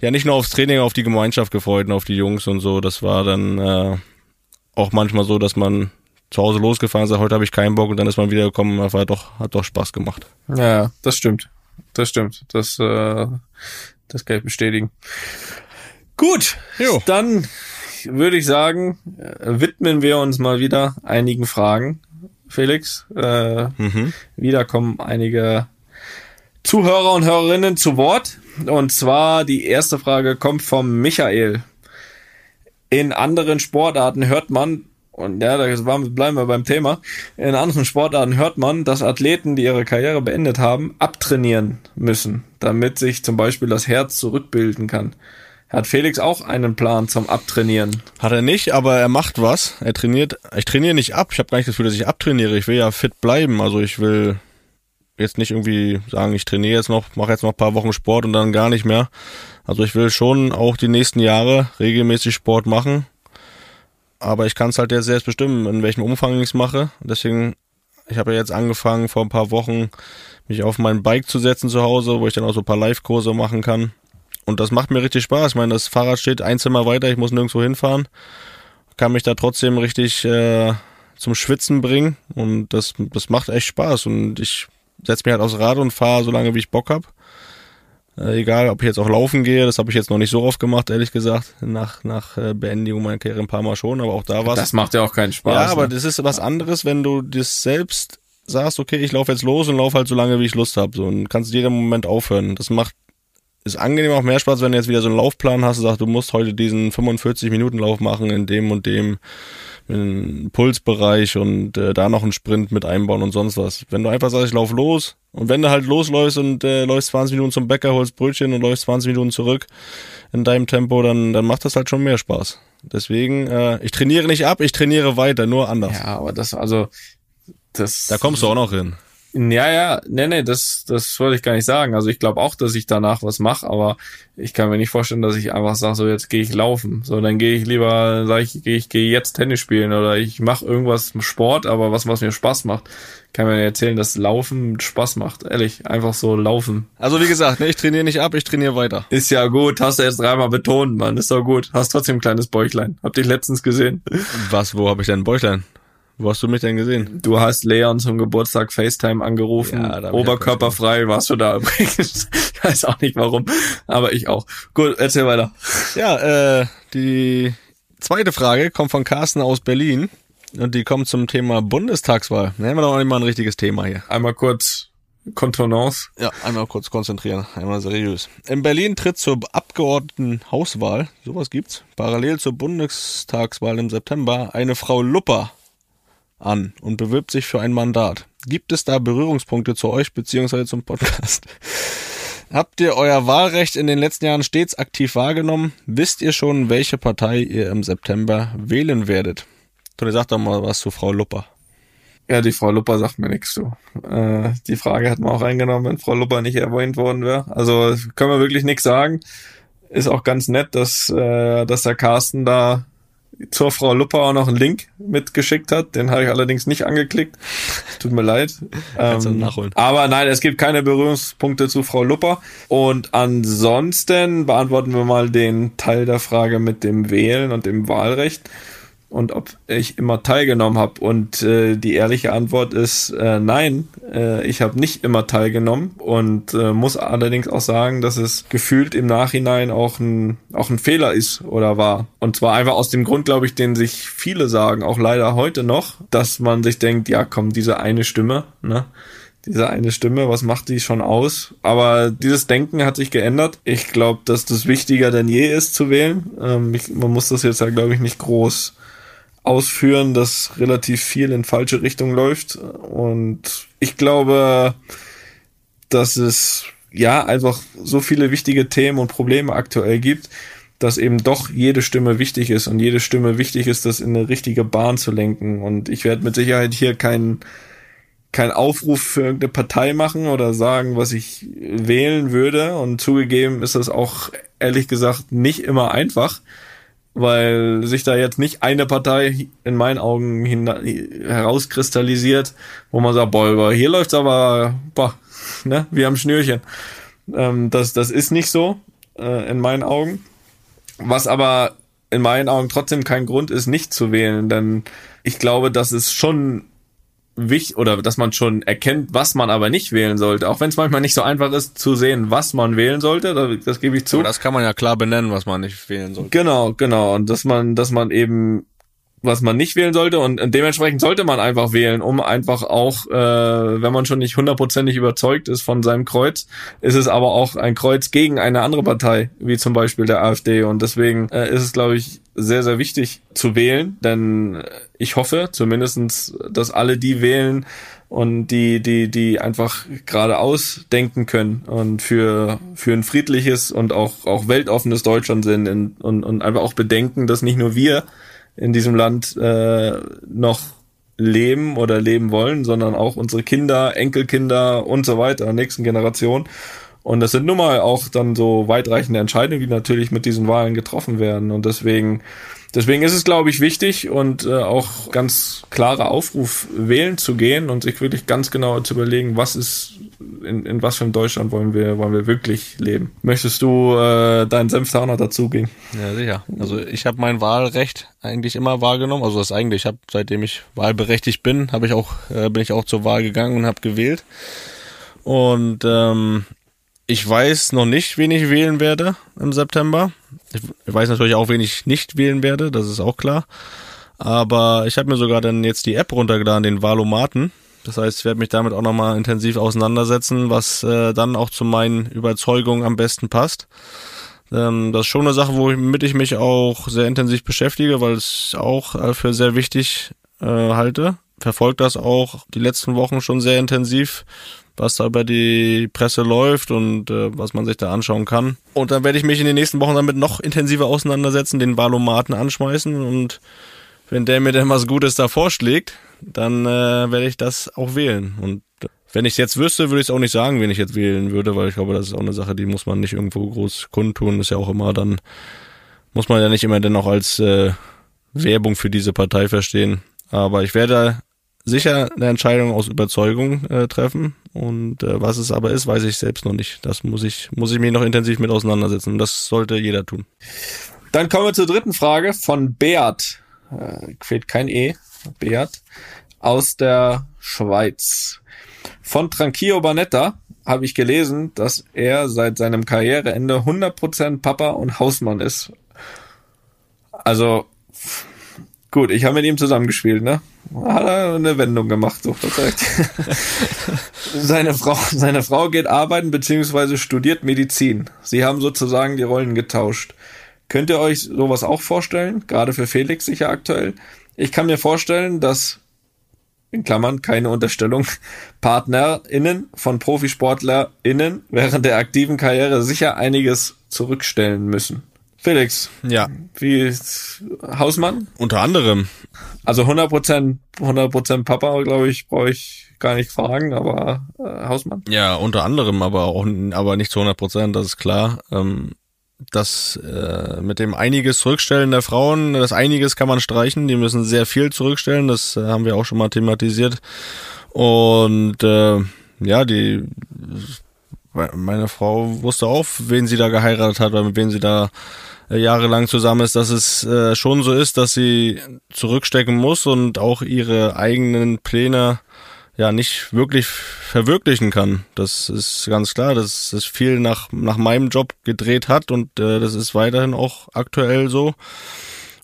ja nicht nur aufs Training, auf die Gemeinschaft gefreut und auf die Jungs und so. Das war dann äh, auch manchmal so, dass man zu Hause losgefahren ist, heute habe ich keinen Bock und dann ist man wiedergekommen, war doch, hat doch Spaß gemacht. Ja, das stimmt. Das stimmt. Das, äh, das kann ich bestätigen. Gut, Jo. dann würde ich sagen, äh, widmen wir uns mal wieder einigen Fragen. Felix, äh, Mhm. wieder kommen einige Zuhörer und Hörerinnen zu Wort. Und zwar die erste Frage kommt vom Michael. In anderen Sportarten hört man, und ja, da bleiben wir beim Thema, in anderen Sportarten hört man, dass Athleten, die ihre Karriere beendet haben, abtrainieren müssen, damit sich zum Beispiel das Herz zurückbilden kann. Hat Felix auch einen Plan zum Abtrainieren? Hat er nicht, aber er macht was. Er trainiert. Ich trainiere nicht ab. Ich habe gar nicht das Gefühl, dass ich abtrainiere. Ich will ja fit bleiben. Also ich will jetzt nicht irgendwie sagen, ich trainiere jetzt noch, mache jetzt noch ein paar Wochen Sport und dann gar nicht mehr. Also ich will schon auch die nächsten Jahre regelmäßig Sport machen. Aber ich kann es halt jetzt selbst bestimmen, in welchem Umfang ich es mache. Deswegen, ich habe ja jetzt angefangen vor ein paar Wochen, mich auf mein Bike zu setzen zu Hause, wo ich dann auch so ein paar Live-Kurse machen kann. Und das macht mir richtig Spaß. Ich meine, das Fahrrad steht ein Zimmer weiter, ich muss nirgendwo hinfahren. Kann mich da trotzdem richtig äh, zum Schwitzen bringen. Und das, das macht echt Spaß. Und ich setze mich halt aufs Rad und fahre so lange, wie ich Bock hab. Äh, egal, ob ich jetzt auch laufen gehe, das habe ich jetzt noch nicht so oft gemacht, ehrlich gesagt. Nach, nach äh, Beendigung meiner Karriere ein paar Mal schon, aber auch da war Das macht ja auch keinen Spaß. ja, aber ne? das ist was anderes, wenn du das selbst sagst, okay, ich laufe jetzt los und laufe halt so lange, wie ich Lust habe. So, und kannst jeden Moment aufhören. Das macht ist angenehm auch mehr Spaß, wenn du jetzt wieder so einen Laufplan hast und sagst, du musst heute diesen 45 Minuten Lauf machen in dem und dem in Pulsbereich und äh, da noch einen Sprint mit einbauen und sonst was. Wenn du einfach sagst, ich lauf los und wenn du halt losläufst und äh, läufst 20 Minuten zum Bäcker, holst Brötchen und läufst 20 Minuten zurück in deinem Tempo, dann, dann macht das halt schon mehr Spaß. Deswegen, äh, ich trainiere nicht ab, ich trainiere weiter, nur anders. ja, aber das, also, das. Da kommst du auch noch hin. Ja, ja, nee, nee, das, das wollte ich gar nicht sagen. Also ich glaube auch, dass ich danach was mache, aber ich kann mir nicht vorstellen, dass ich einfach sage, so jetzt gehe ich laufen. So, dann gehe ich lieber, sage ich, gehe ich gehe jetzt Tennis spielen oder ich mache irgendwas Sport, aber was, was mir Spaß macht. Kann mir erzählen, dass Laufen Spaß macht. Ehrlich, einfach so laufen. Also wie gesagt, ne, ich trainiere nicht ab, ich trainiere weiter. Ist ja gut, hast du jetzt dreimal betont, Mann. Ist doch gut. Hast trotzdem ein kleines Bäuchlein. Hab dich letztens gesehen. Was, wo habe ich denn ein Bäuchlein? Wo hast du mich denn gesehen? Du hast Leon zum Geburtstag FaceTime angerufen. Ja, Oberkörperfrei warst du da übrigens. Ich weiß auch nicht warum, aber ich auch. Gut, erzähl weiter. Ja, äh, die zweite Frage kommt von Carsten aus Berlin und die kommt zum Thema Bundestagswahl. Nehmen wir doch mal ein richtiges Thema hier. Einmal kurz Kontenance. Ja, einmal kurz konzentrieren, einmal seriös. In Berlin tritt zur Abgeordnetenhauswahl, sowas gibt's, parallel zur Bundestagswahl im September eine Frau Lupper an und bewirbt sich für ein Mandat. Gibt es da Berührungspunkte zu euch beziehungsweise zum Podcast? Habt ihr euer Wahlrecht in den letzten Jahren stets aktiv wahrgenommen? Wisst ihr schon, welche Partei ihr im September wählen werdet? Toni, sag doch mal was zu Frau Lupper. Ja, die Frau Lupper sagt mir nichts zu. Äh, die Frage hat man auch eingenommen, wenn Frau Lupper nicht erwähnt worden wäre. Also können wir wirklich nichts sagen. Ist auch ganz nett, dass, äh, dass der Carsten da zur Frau Lupper auch noch einen Link mitgeschickt hat. Den habe ich allerdings nicht angeklickt. Tut mir leid. Kannst du Ähm, nachholen. aber nein, es gibt keine Berührungspunkte zu Frau Lupper. Und ansonsten beantworten wir mal den Teil der Frage mit dem Wählen und dem Wahlrecht und ob ich immer teilgenommen habe. Und äh, die ehrliche Antwort ist äh, nein, äh, ich habe nicht immer teilgenommen und äh, muss allerdings auch sagen, dass es gefühlt im Nachhinein auch ein, auch ein Fehler ist oder war. Und zwar einfach aus dem Grund, glaube ich, den sich viele sagen, auch leider heute noch, dass man sich denkt, ja komm, diese eine Stimme, ne? diese eine Stimme, was macht die schon aus? Aber dieses Denken hat sich geändert. Ich glaube, dass das wichtiger denn je ist zu wählen. Ähm, ich, man muss das jetzt ja, glaube ich, nicht groß ausführen, dass relativ viel in falsche Richtung läuft. Und ich glaube, dass es ja einfach so viele wichtige Themen und Probleme aktuell gibt, dass eben doch jede Stimme wichtig ist und jede Stimme wichtig ist, das in eine richtige Bahn zu lenken. Und ich werde mit Sicherheit hier keinen kein Aufruf für irgendeine Partei machen oder sagen, was ich wählen würde. Und zugegeben ist das auch ehrlich gesagt nicht immer einfach. Weil sich da jetzt nicht eine Partei in meinen Augen herauskristallisiert, wo man sagt, boah, hier läuft's aber, boah, ne, wie am Schnürchen. Ähm, das, das ist nicht so, äh, in meinen Augen. Was aber in meinen Augen trotzdem kein Grund ist, nicht zu wählen, denn ich glaube, dass es schon wichtig oder dass man schon erkennt, was man aber nicht wählen sollte. Auch wenn es manchmal nicht so einfach ist zu sehen, was man wählen sollte, das, das gebe ich zu. Aber das kann man ja klar benennen, was man nicht wählen sollte. Genau, genau. Und dass man, dass man eben was man nicht wählen sollte und dementsprechend sollte man einfach wählen, um einfach auch, äh, wenn man schon nicht hundertprozentig überzeugt ist von seinem Kreuz, ist es aber auch ein Kreuz gegen eine andere Partei, wie zum Beispiel der AfD und deswegen äh, ist es, glaube ich, sehr, sehr wichtig zu wählen, denn ich hoffe zumindestens, dass alle die wählen und die, die, die einfach geradeaus denken können und für, für ein friedliches und auch, auch weltoffenes Deutschland sind und, und, und einfach auch bedenken, dass nicht nur wir in diesem Land äh, noch leben oder leben wollen, sondern auch unsere Kinder, Enkelkinder und so weiter, nächsten Generation. Und das sind nun mal auch dann so weitreichende Entscheidungen, die natürlich mit diesen Wahlen getroffen werden. Und deswegen, deswegen ist es, glaube ich, wichtig und äh, auch ganz klarer Aufruf, wählen zu gehen und sich wirklich ganz genau zu überlegen, was ist, in, in was für ein Deutschland wollen wir, wollen wir wirklich leben. Möchtest du äh, deinen Senf da noch dazugehen? Ja, sicher. Also ich habe mein Wahlrecht eigentlich immer wahrgenommen. Also das eigentlich, ich habe, seitdem ich wahlberechtigt bin, habe ich auch, äh, bin ich auch zur Wahl gegangen und habe gewählt. Und ähm, ich weiß noch nicht, wen ich wählen werde im September. Ich weiß natürlich auch, wen ich nicht wählen werde, das ist auch klar. Aber ich habe mir sogar dann jetzt die App runtergeladen, den Valomaten. Das heißt, ich werde mich damit auch nochmal intensiv auseinandersetzen, was äh, dann auch zu meinen Überzeugungen am besten passt. Ähm, das ist schon eine Sache, womit ich mich auch sehr intensiv beschäftige, weil es auch äh, für sehr wichtig äh, halte. Verfolgt das auch die letzten Wochen schon sehr intensiv was da über die Presse läuft und äh, was man sich da anschauen kann. Und dann werde ich mich in den nächsten Wochen damit noch intensiver auseinandersetzen, den Valomaten anschmeißen und wenn der mir denn was Gutes da vorschlägt, dann äh, werde ich das auch wählen. Und wenn ich es jetzt wüsste, würde ich es auch nicht sagen, wen ich jetzt wählen würde, weil ich glaube, das ist auch eine Sache, die muss man nicht irgendwo groß kundtun. Ist ja auch immer dann, muss man ja nicht immer dann auch als äh, Werbung für diese Partei verstehen. Aber ich werde sicher eine Entscheidung aus Überzeugung äh, treffen. Und äh, was es aber ist, weiß ich selbst noch nicht. Das muss ich, muss ich mich noch intensiv mit auseinandersetzen. Das sollte jeder tun. Dann kommen wir zur dritten Frage von Beat. Äh, kein E. Beat. Aus der Schweiz. Von Tranquillo Banetta habe ich gelesen, dass er seit seinem Karriereende 100% Papa und Hausmann ist. Also, gut, ich habe mit ihm zusammengespielt, ne? hat er eine Wendung gemacht. So, seine Frau, seine Frau geht arbeiten beziehungsweise studiert Medizin. Sie haben sozusagen die Rollen getauscht. Könnt ihr euch sowas auch vorstellen? Gerade für Felix sicher aktuell. Ich kann mir vorstellen, dass in Klammern keine Unterstellung, PartnerInnen von ProfisportlerInnen während der aktiven Karriere sicher einiges zurückstellen müssen. Felix. Ja. Wie Hausmann? Unter anderem. Also 100%, 100% Papa, glaube ich, brauche ich gar nicht fragen, aber äh, Hausmann? Ja, unter anderem, aber auch aber nicht zu 100%, das ist klar. Ähm, das äh, mit dem einiges zurückstellen der Frauen, das einiges kann man streichen, die müssen sehr viel zurückstellen, das äh, haben wir auch schon mal thematisiert. Und äh, ja, die meine Frau wusste auch, wen sie da geheiratet hat, oder mit wem sie da äh, jahrelang zusammen ist, dass es äh, schon so ist, dass sie zurückstecken muss und auch ihre eigenen Pläne ja nicht wirklich verwirklichen kann. Das ist ganz klar, dass es viel nach, nach meinem Job gedreht hat und äh, das ist weiterhin auch aktuell so.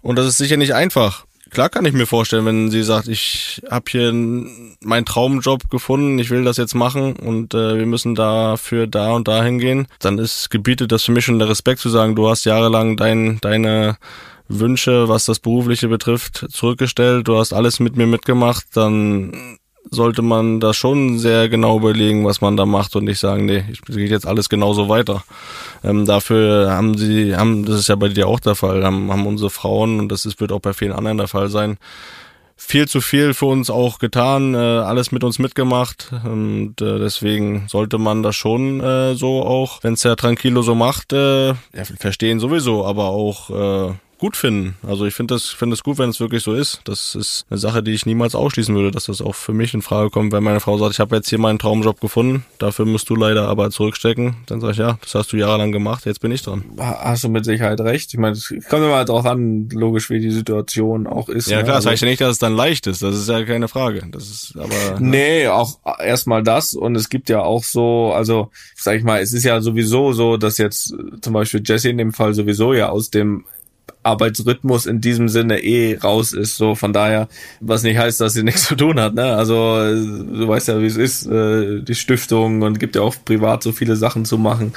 Und das ist sicher nicht einfach klar kann ich mir vorstellen, wenn sie sagt, ich habe hier meinen Traumjob gefunden, ich will das jetzt machen und äh, wir müssen dafür da und da hingehen, dann ist gebietet das für mich schon der Respekt zu sagen, du hast jahrelang dein, deine Wünsche, was das Berufliche betrifft, zurückgestellt, du hast alles mit mir mitgemacht, dann sollte man da schon sehr genau überlegen, was man da macht und nicht sagen, nee, ich geht jetzt alles genauso weiter. Ähm, dafür haben sie, haben, das ist ja bei dir auch der Fall, haben, haben unsere Frauen, und das ist, wird auch bei vielen anderen der Fall sein, viel zu viel für uns auch getan, äh, alles mit uns mitgemacht und äh, deswegen sollte man das schon äh, so auch, wenn es der Tranquilo so macht, äh, ja, verstehen sowieso, aber auch äh, gut finden. Also ich finde das, finde es gut, wenn es wirklich so ist. Das ist eine Sache, die ich niemals ausschließen würde, dass das auch für mich in Frage kommt, wenn meine Frau sagt, ich habe jetzt hier meinen Traumjob gefunden, dafür musst du leider aber zurückstecken. Dann sage ich, ja, das hast du jahrelang gemacht, jetzt bin ich dran. Hast du mit Sicherheit recht. Ich meine, es kommt immer drauf an, logisch, wie die Situation auch ist. Ja ne? klar, das Also- heißt ja nicht, dass es dann leicht ist. Das ist ja keine Frage. Das ist aber. Nee, auch erstmal das und es gibt ja auch so, also sag ich mal, es ist ja sowieso so, dass jetzt zum Beispiel Jesse in dem Fall sowieso ja aus dem Arbeitsrhythmus in diesem Sinne eh raus ist, so von daher, was nicht heißt, dass sie nichts zu tun hat, ne? Also du weißt ja, wie es ist, äh, die Stiftung und gibt ja auch privat so viele Sachen zu machen,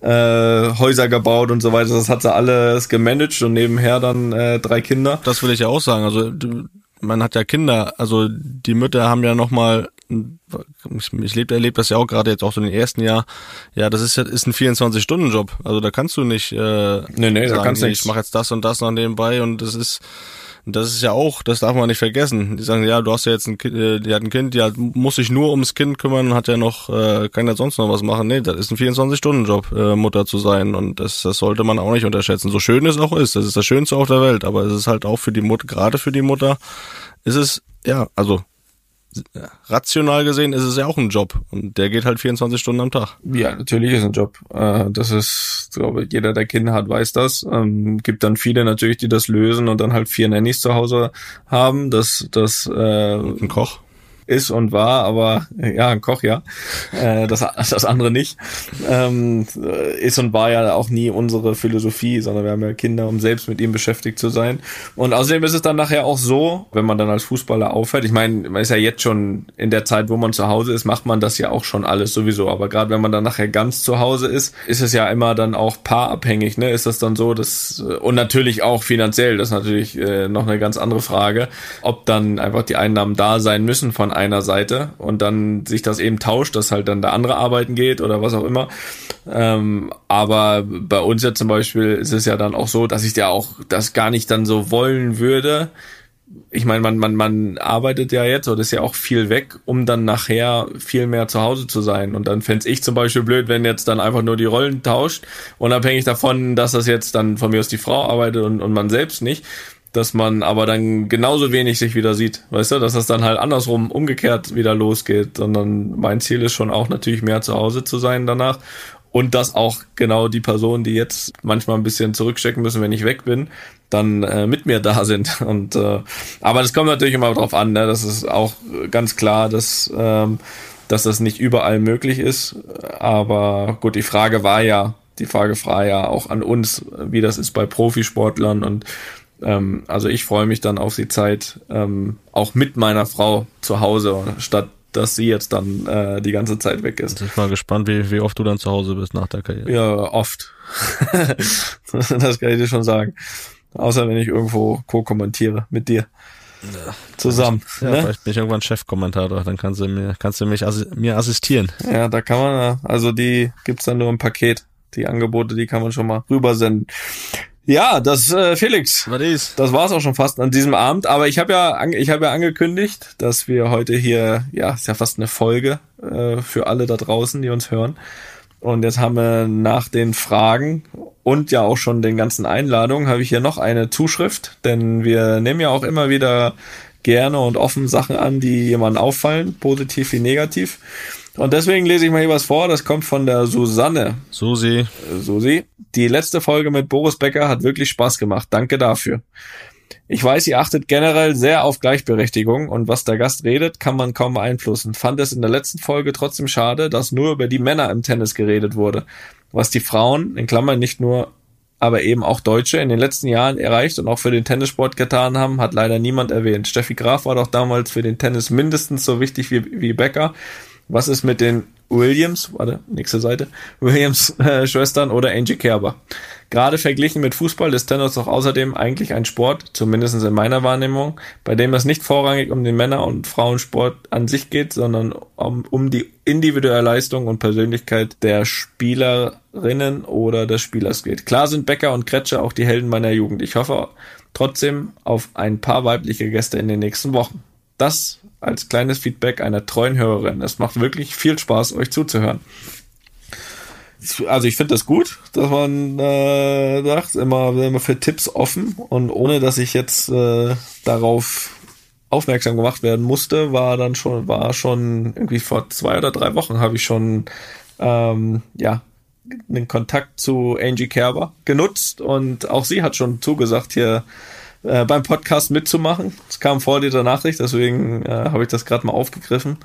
äh, Häuser gebaut und so weiter, das hat sie alles gemanagt und nebenher dann äh, drei Kinder. Das will ich ja auch sagen. Also du, man hat ja Kinder, also die Mütter haben ja noch mal ich, ich lebe erlebe das ja auch gerade jetzt auch so in den ersten Jahr. Ja, das ist ja ist ein 24 Stunden Job. Also da kannst du nicht äh, Nee, nee, da sagen, kannst du nee, ich mache jetzt das und das noch nebenbei und das ist das ist ja auch, das darf man nicht vergessen. Die sagen, ja, du hast ja jetzt ein Kind, äh, die hat ein Kind, die hat, muss sich nur ums Kind kümmern und hat ja noch, äh, kann ja sonst noch was machen. Nee, das ist ein 24-Stunden-Job, äh, Mutter zu sein und das, das sollte man auch nicht unterschätzen. So schön es auch ist, das ist das Schönste auf der Welt, aber es ist halt auch für die Mutter, gerade für die Mutter, ist es, ja, also rational gesehen ist es ja auch ein Job und der geht halt 24 Stunden am Tag. Ja, natürlich ist ein Job. Äh, Das ist, glaube ich, jeder, der Kinder hat, weiß das. Ähm, gibt dann viele natürlich, die das lösen und dann halt vier Nannies zu Hause haben. Das, das äh, Ein Koch. Ist und war, aber äh, ja, ein Koch, ja. Äh, das, das andere nicht. Ähm, äh, ist und war ja auch nie unsere Philosophie, sondern wir haben ja Kinder, um selbst mit ihm beschäftigt zu sein. Und außerdem ist es dann nachher auch so, wenn man dann als Fußballer aufhört, ich meine, man ist ja jetzt schon in der Zeit, wo man zu Hause ist, macht man das ja auch schon alles sowieso. Aber gerade wenn man dann nachher ganz zu Hause ist, ist es ja immer dann auch paarabhängig, ne? Ist das dann so, dass äh, und natürlich auch finanziell, das ist natürlich äh, noch eine ganz andere Frage, ob dann einfach die Einnahmen da sein müssen von einer Seite und dann sich das eben tauscht, dass halt dann der andere arbeiten geht oder was auch immer. Ähm, aber bei uns ja zum Beispiel ist es ja dann auch so, dass ich ja auch das gar nicht dann so wollen würde. Ich meine, man, man, man arbeitet ja jetzt oder ist ja auch viel weg, um dann nachher viel mehr zu Hause zu sein. Und dann fänd's ich zum Beispiel blöd, wenn jetzt dann einfach nur die Rollen tauscht, unabhängig davon, dass das jetzt dann von mir aus die Frau arbeitet und, und man selbst nicht dass man aber dann genauso wenig sich wieder sieht, weißt du, dass das dann halt andersrum umgekehrt wieder losgeht, sondern mein Ziel ist schon auch natürlich mehr zu Hause zu sein danach. Und dass auch genau die Personen, die jetzt manchmal ein bisschen zurückstecken müssen, wenn ich weg bin, dann äh, mit mir da sind. Und äh, aber das kommt natürlich immer drauf an, ne? das ist auch ganz klar, dass ähm, dass das nicht überall möglich ist, aber gut, die Frage war ja, die Frage war ja auch an uns, wie das ist bei Profisportlern. Und ähm, also ich freue mich dann auf die Zeit ähm, auch mit meiner Frau zu Hause, statt dass sie jetzt dann äh, die ganze Zeit weg ist. Ich bin mal gespannt, wie, wie oft du dann zu Hause bist nach der Karriere. Ja, oft. das kann ich dir schon sagen. Außer wenn ich irgendwo co-kommentiere mit dir. Zusammen. Ja, ne? vielleicht bin ich irgendwann Chefkommentator, dann kannst du mir, kannst du mich assi mir assistieren. Ja, da kann man, also die gibt's dann nur im Paket. Die Angebote, die kann man schon mal rübersenden. Ja, das äh, Felix. Was ist? Das war's auch schon fast an diesem Abend. Aber ich habe ja, ich habe ja angekündigt, dass wir heute hier, ja, ist ja fast eine Folge äh, für alle da draußen, die uns hören. Und jetzt haben wir nach den Fragen und ja auch schon den ganzen Einladungen habe ich hier noch eine Zuschrift, denn wir nehmen ja auch immer wieder gerne und offen Sachen an, die jemandem auffallen, positiv wie negativ. Und deswegen lese ich mal hier was vor, das kommt von der Susanne. Susi, Äh, Susi. Die letzte Folge mit Boris Becker hat wirklich Spaß gemacht. Danke dafür. Ich weiß, ihr achtet generell sehr auf Gleichberechtigung und was der Gast redet, kann man kaum beeinflussen. Fand es in der letzten Folge trotzdem schade, dass nur über die Männer im Tennis geredet wurde. Was die Frauen, in Klammern nicht nur, aber eben auch Deutsche, in den letzten Jahren erreicht und auch für den Tennissport getan haben, hat leider niemand erwähnt. Steffi Graf war doch damals für den Tennis mindestens so wichtig wie, wie Becker. Was ist mit den Williams, warte, nächste Seite, Williams äh, oder Angie Kerber? Gerade verglichen mit Fußball ist Tennis doch außerdem eigentlich ein Sport, zumindest in meiner Wahrnehmung, bei dem es nicht vorrangig um den Männer- und Frauensport an sich geht, sondern um, um die individuelle Leistung und Persönlichkeit der Spielerinnen oder des Spielers geht. Klar sind Becker und Kretscher auch die Helden meiner Jugend. Ich hoffe trotzdem auf ein paar weibliche Gäste in den nächsten Wochen. Das als kleines Feedback einer treuen Hörerin. Es macht wirklich viel Spaß, euch zuzuhören. also ich finde das gut, dass man äh, sagt, immer, immer für Tipps offen und ohne dass ich jetzt äh, darauf aufmerksam gemacht werden musste, war dann schon, war schon irgendwie vor zwei oder drei Wochen habe ich schon ähm, ja den Kontakt zu Angie Kerber genutzt und auch sie hat schon zugesagt, hier äh, beim Podcast mitzumachen. Es kam vor dieser Nachricht, deswegen äh, habe ich das gerade mal aufgegriffen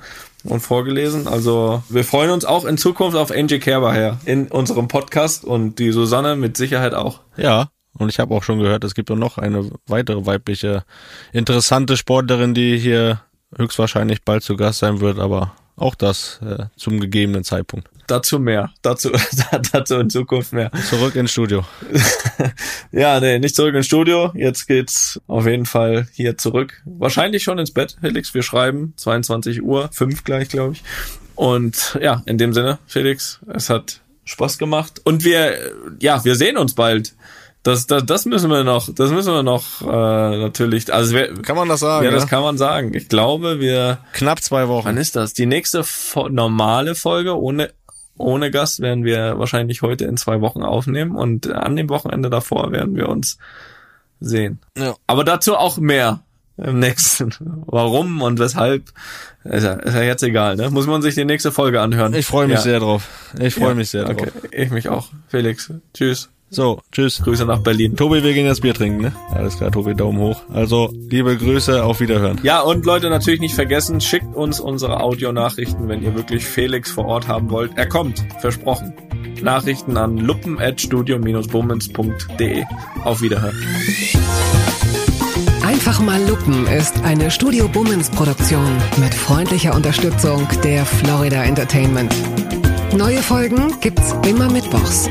und vorgelesen. Also wir freuen uns auch in Zukunft auf Angie Kerber her in unserem Podcast und die Susanne mit Sicherheit auch. Ja, und ich habe auch schon gehört, es gibt auch noch eine weitere weibliche interessante Sportlerin, die hier höchstwahrscheinlich bald zu Gast sein wird, aber auch das äh, zum gegebenen Zeitpunkt. Dazu mehr. Dazu, dazu in Zukunft mehr. Zurück ins Studio. ja, nee, nicht zurück ins Studio. Jetzt geht's auf jeden Fall hier zurück. Wahrscheinlich schon ins Bett, Felix. Wir schreiben 22 Uhr, 5 gleich, glaube ich. Und ja, in dem Sinne, Felix, es hat Spaß gemacht. Und wir, ja, wir sehen uns bald. Das, das, das müssen wir noch, das müssen wir noch äh, natürlich. Also wir, kann man das sagen? Ja, das kann man sagen. Ich glaube, wir knapp zwei Wochen. Wann ist das? Die nächste normale Folge ohne ohne Gast werden wir wahrscheinlich heute in zwei Wochen aufnehmen und an dem Wochenende davor werden wir uns sehen. Ja. Aber dazu auch mehr im nächsten. Warum und weshalb ist ja, ist ja jetzt egal, ne? Muss man sich die nächste Folge anhören. Ich freue mich ja. sehr drauf. Ich freue ja. mich sehr okay. drauf. Ich mich auch. Felix, tschüss. So, tschüss. Grüße nach Berlin. Tobi, wir gehen jetzt Bier trinken, ne? Alles klar, Tobi, Daumen hoch. Also, liebe Grüße, auf Wiederhören. Ja, und Leute, natürlich nicht vergessen, schickt uns unsere Audionachrichten, wenn ihr wirklich Felix vor Ort haben wollt. Er kommt, versprochen. Nachrichten an luppen.studio-bummens.de. Auf Wiederhören. Einfach mal Luppen ist eine Studio Bummens Produktion mit freundlicher Unterstützung der Florida Entertainment. Neue Folgen gibt's immer mittwochs.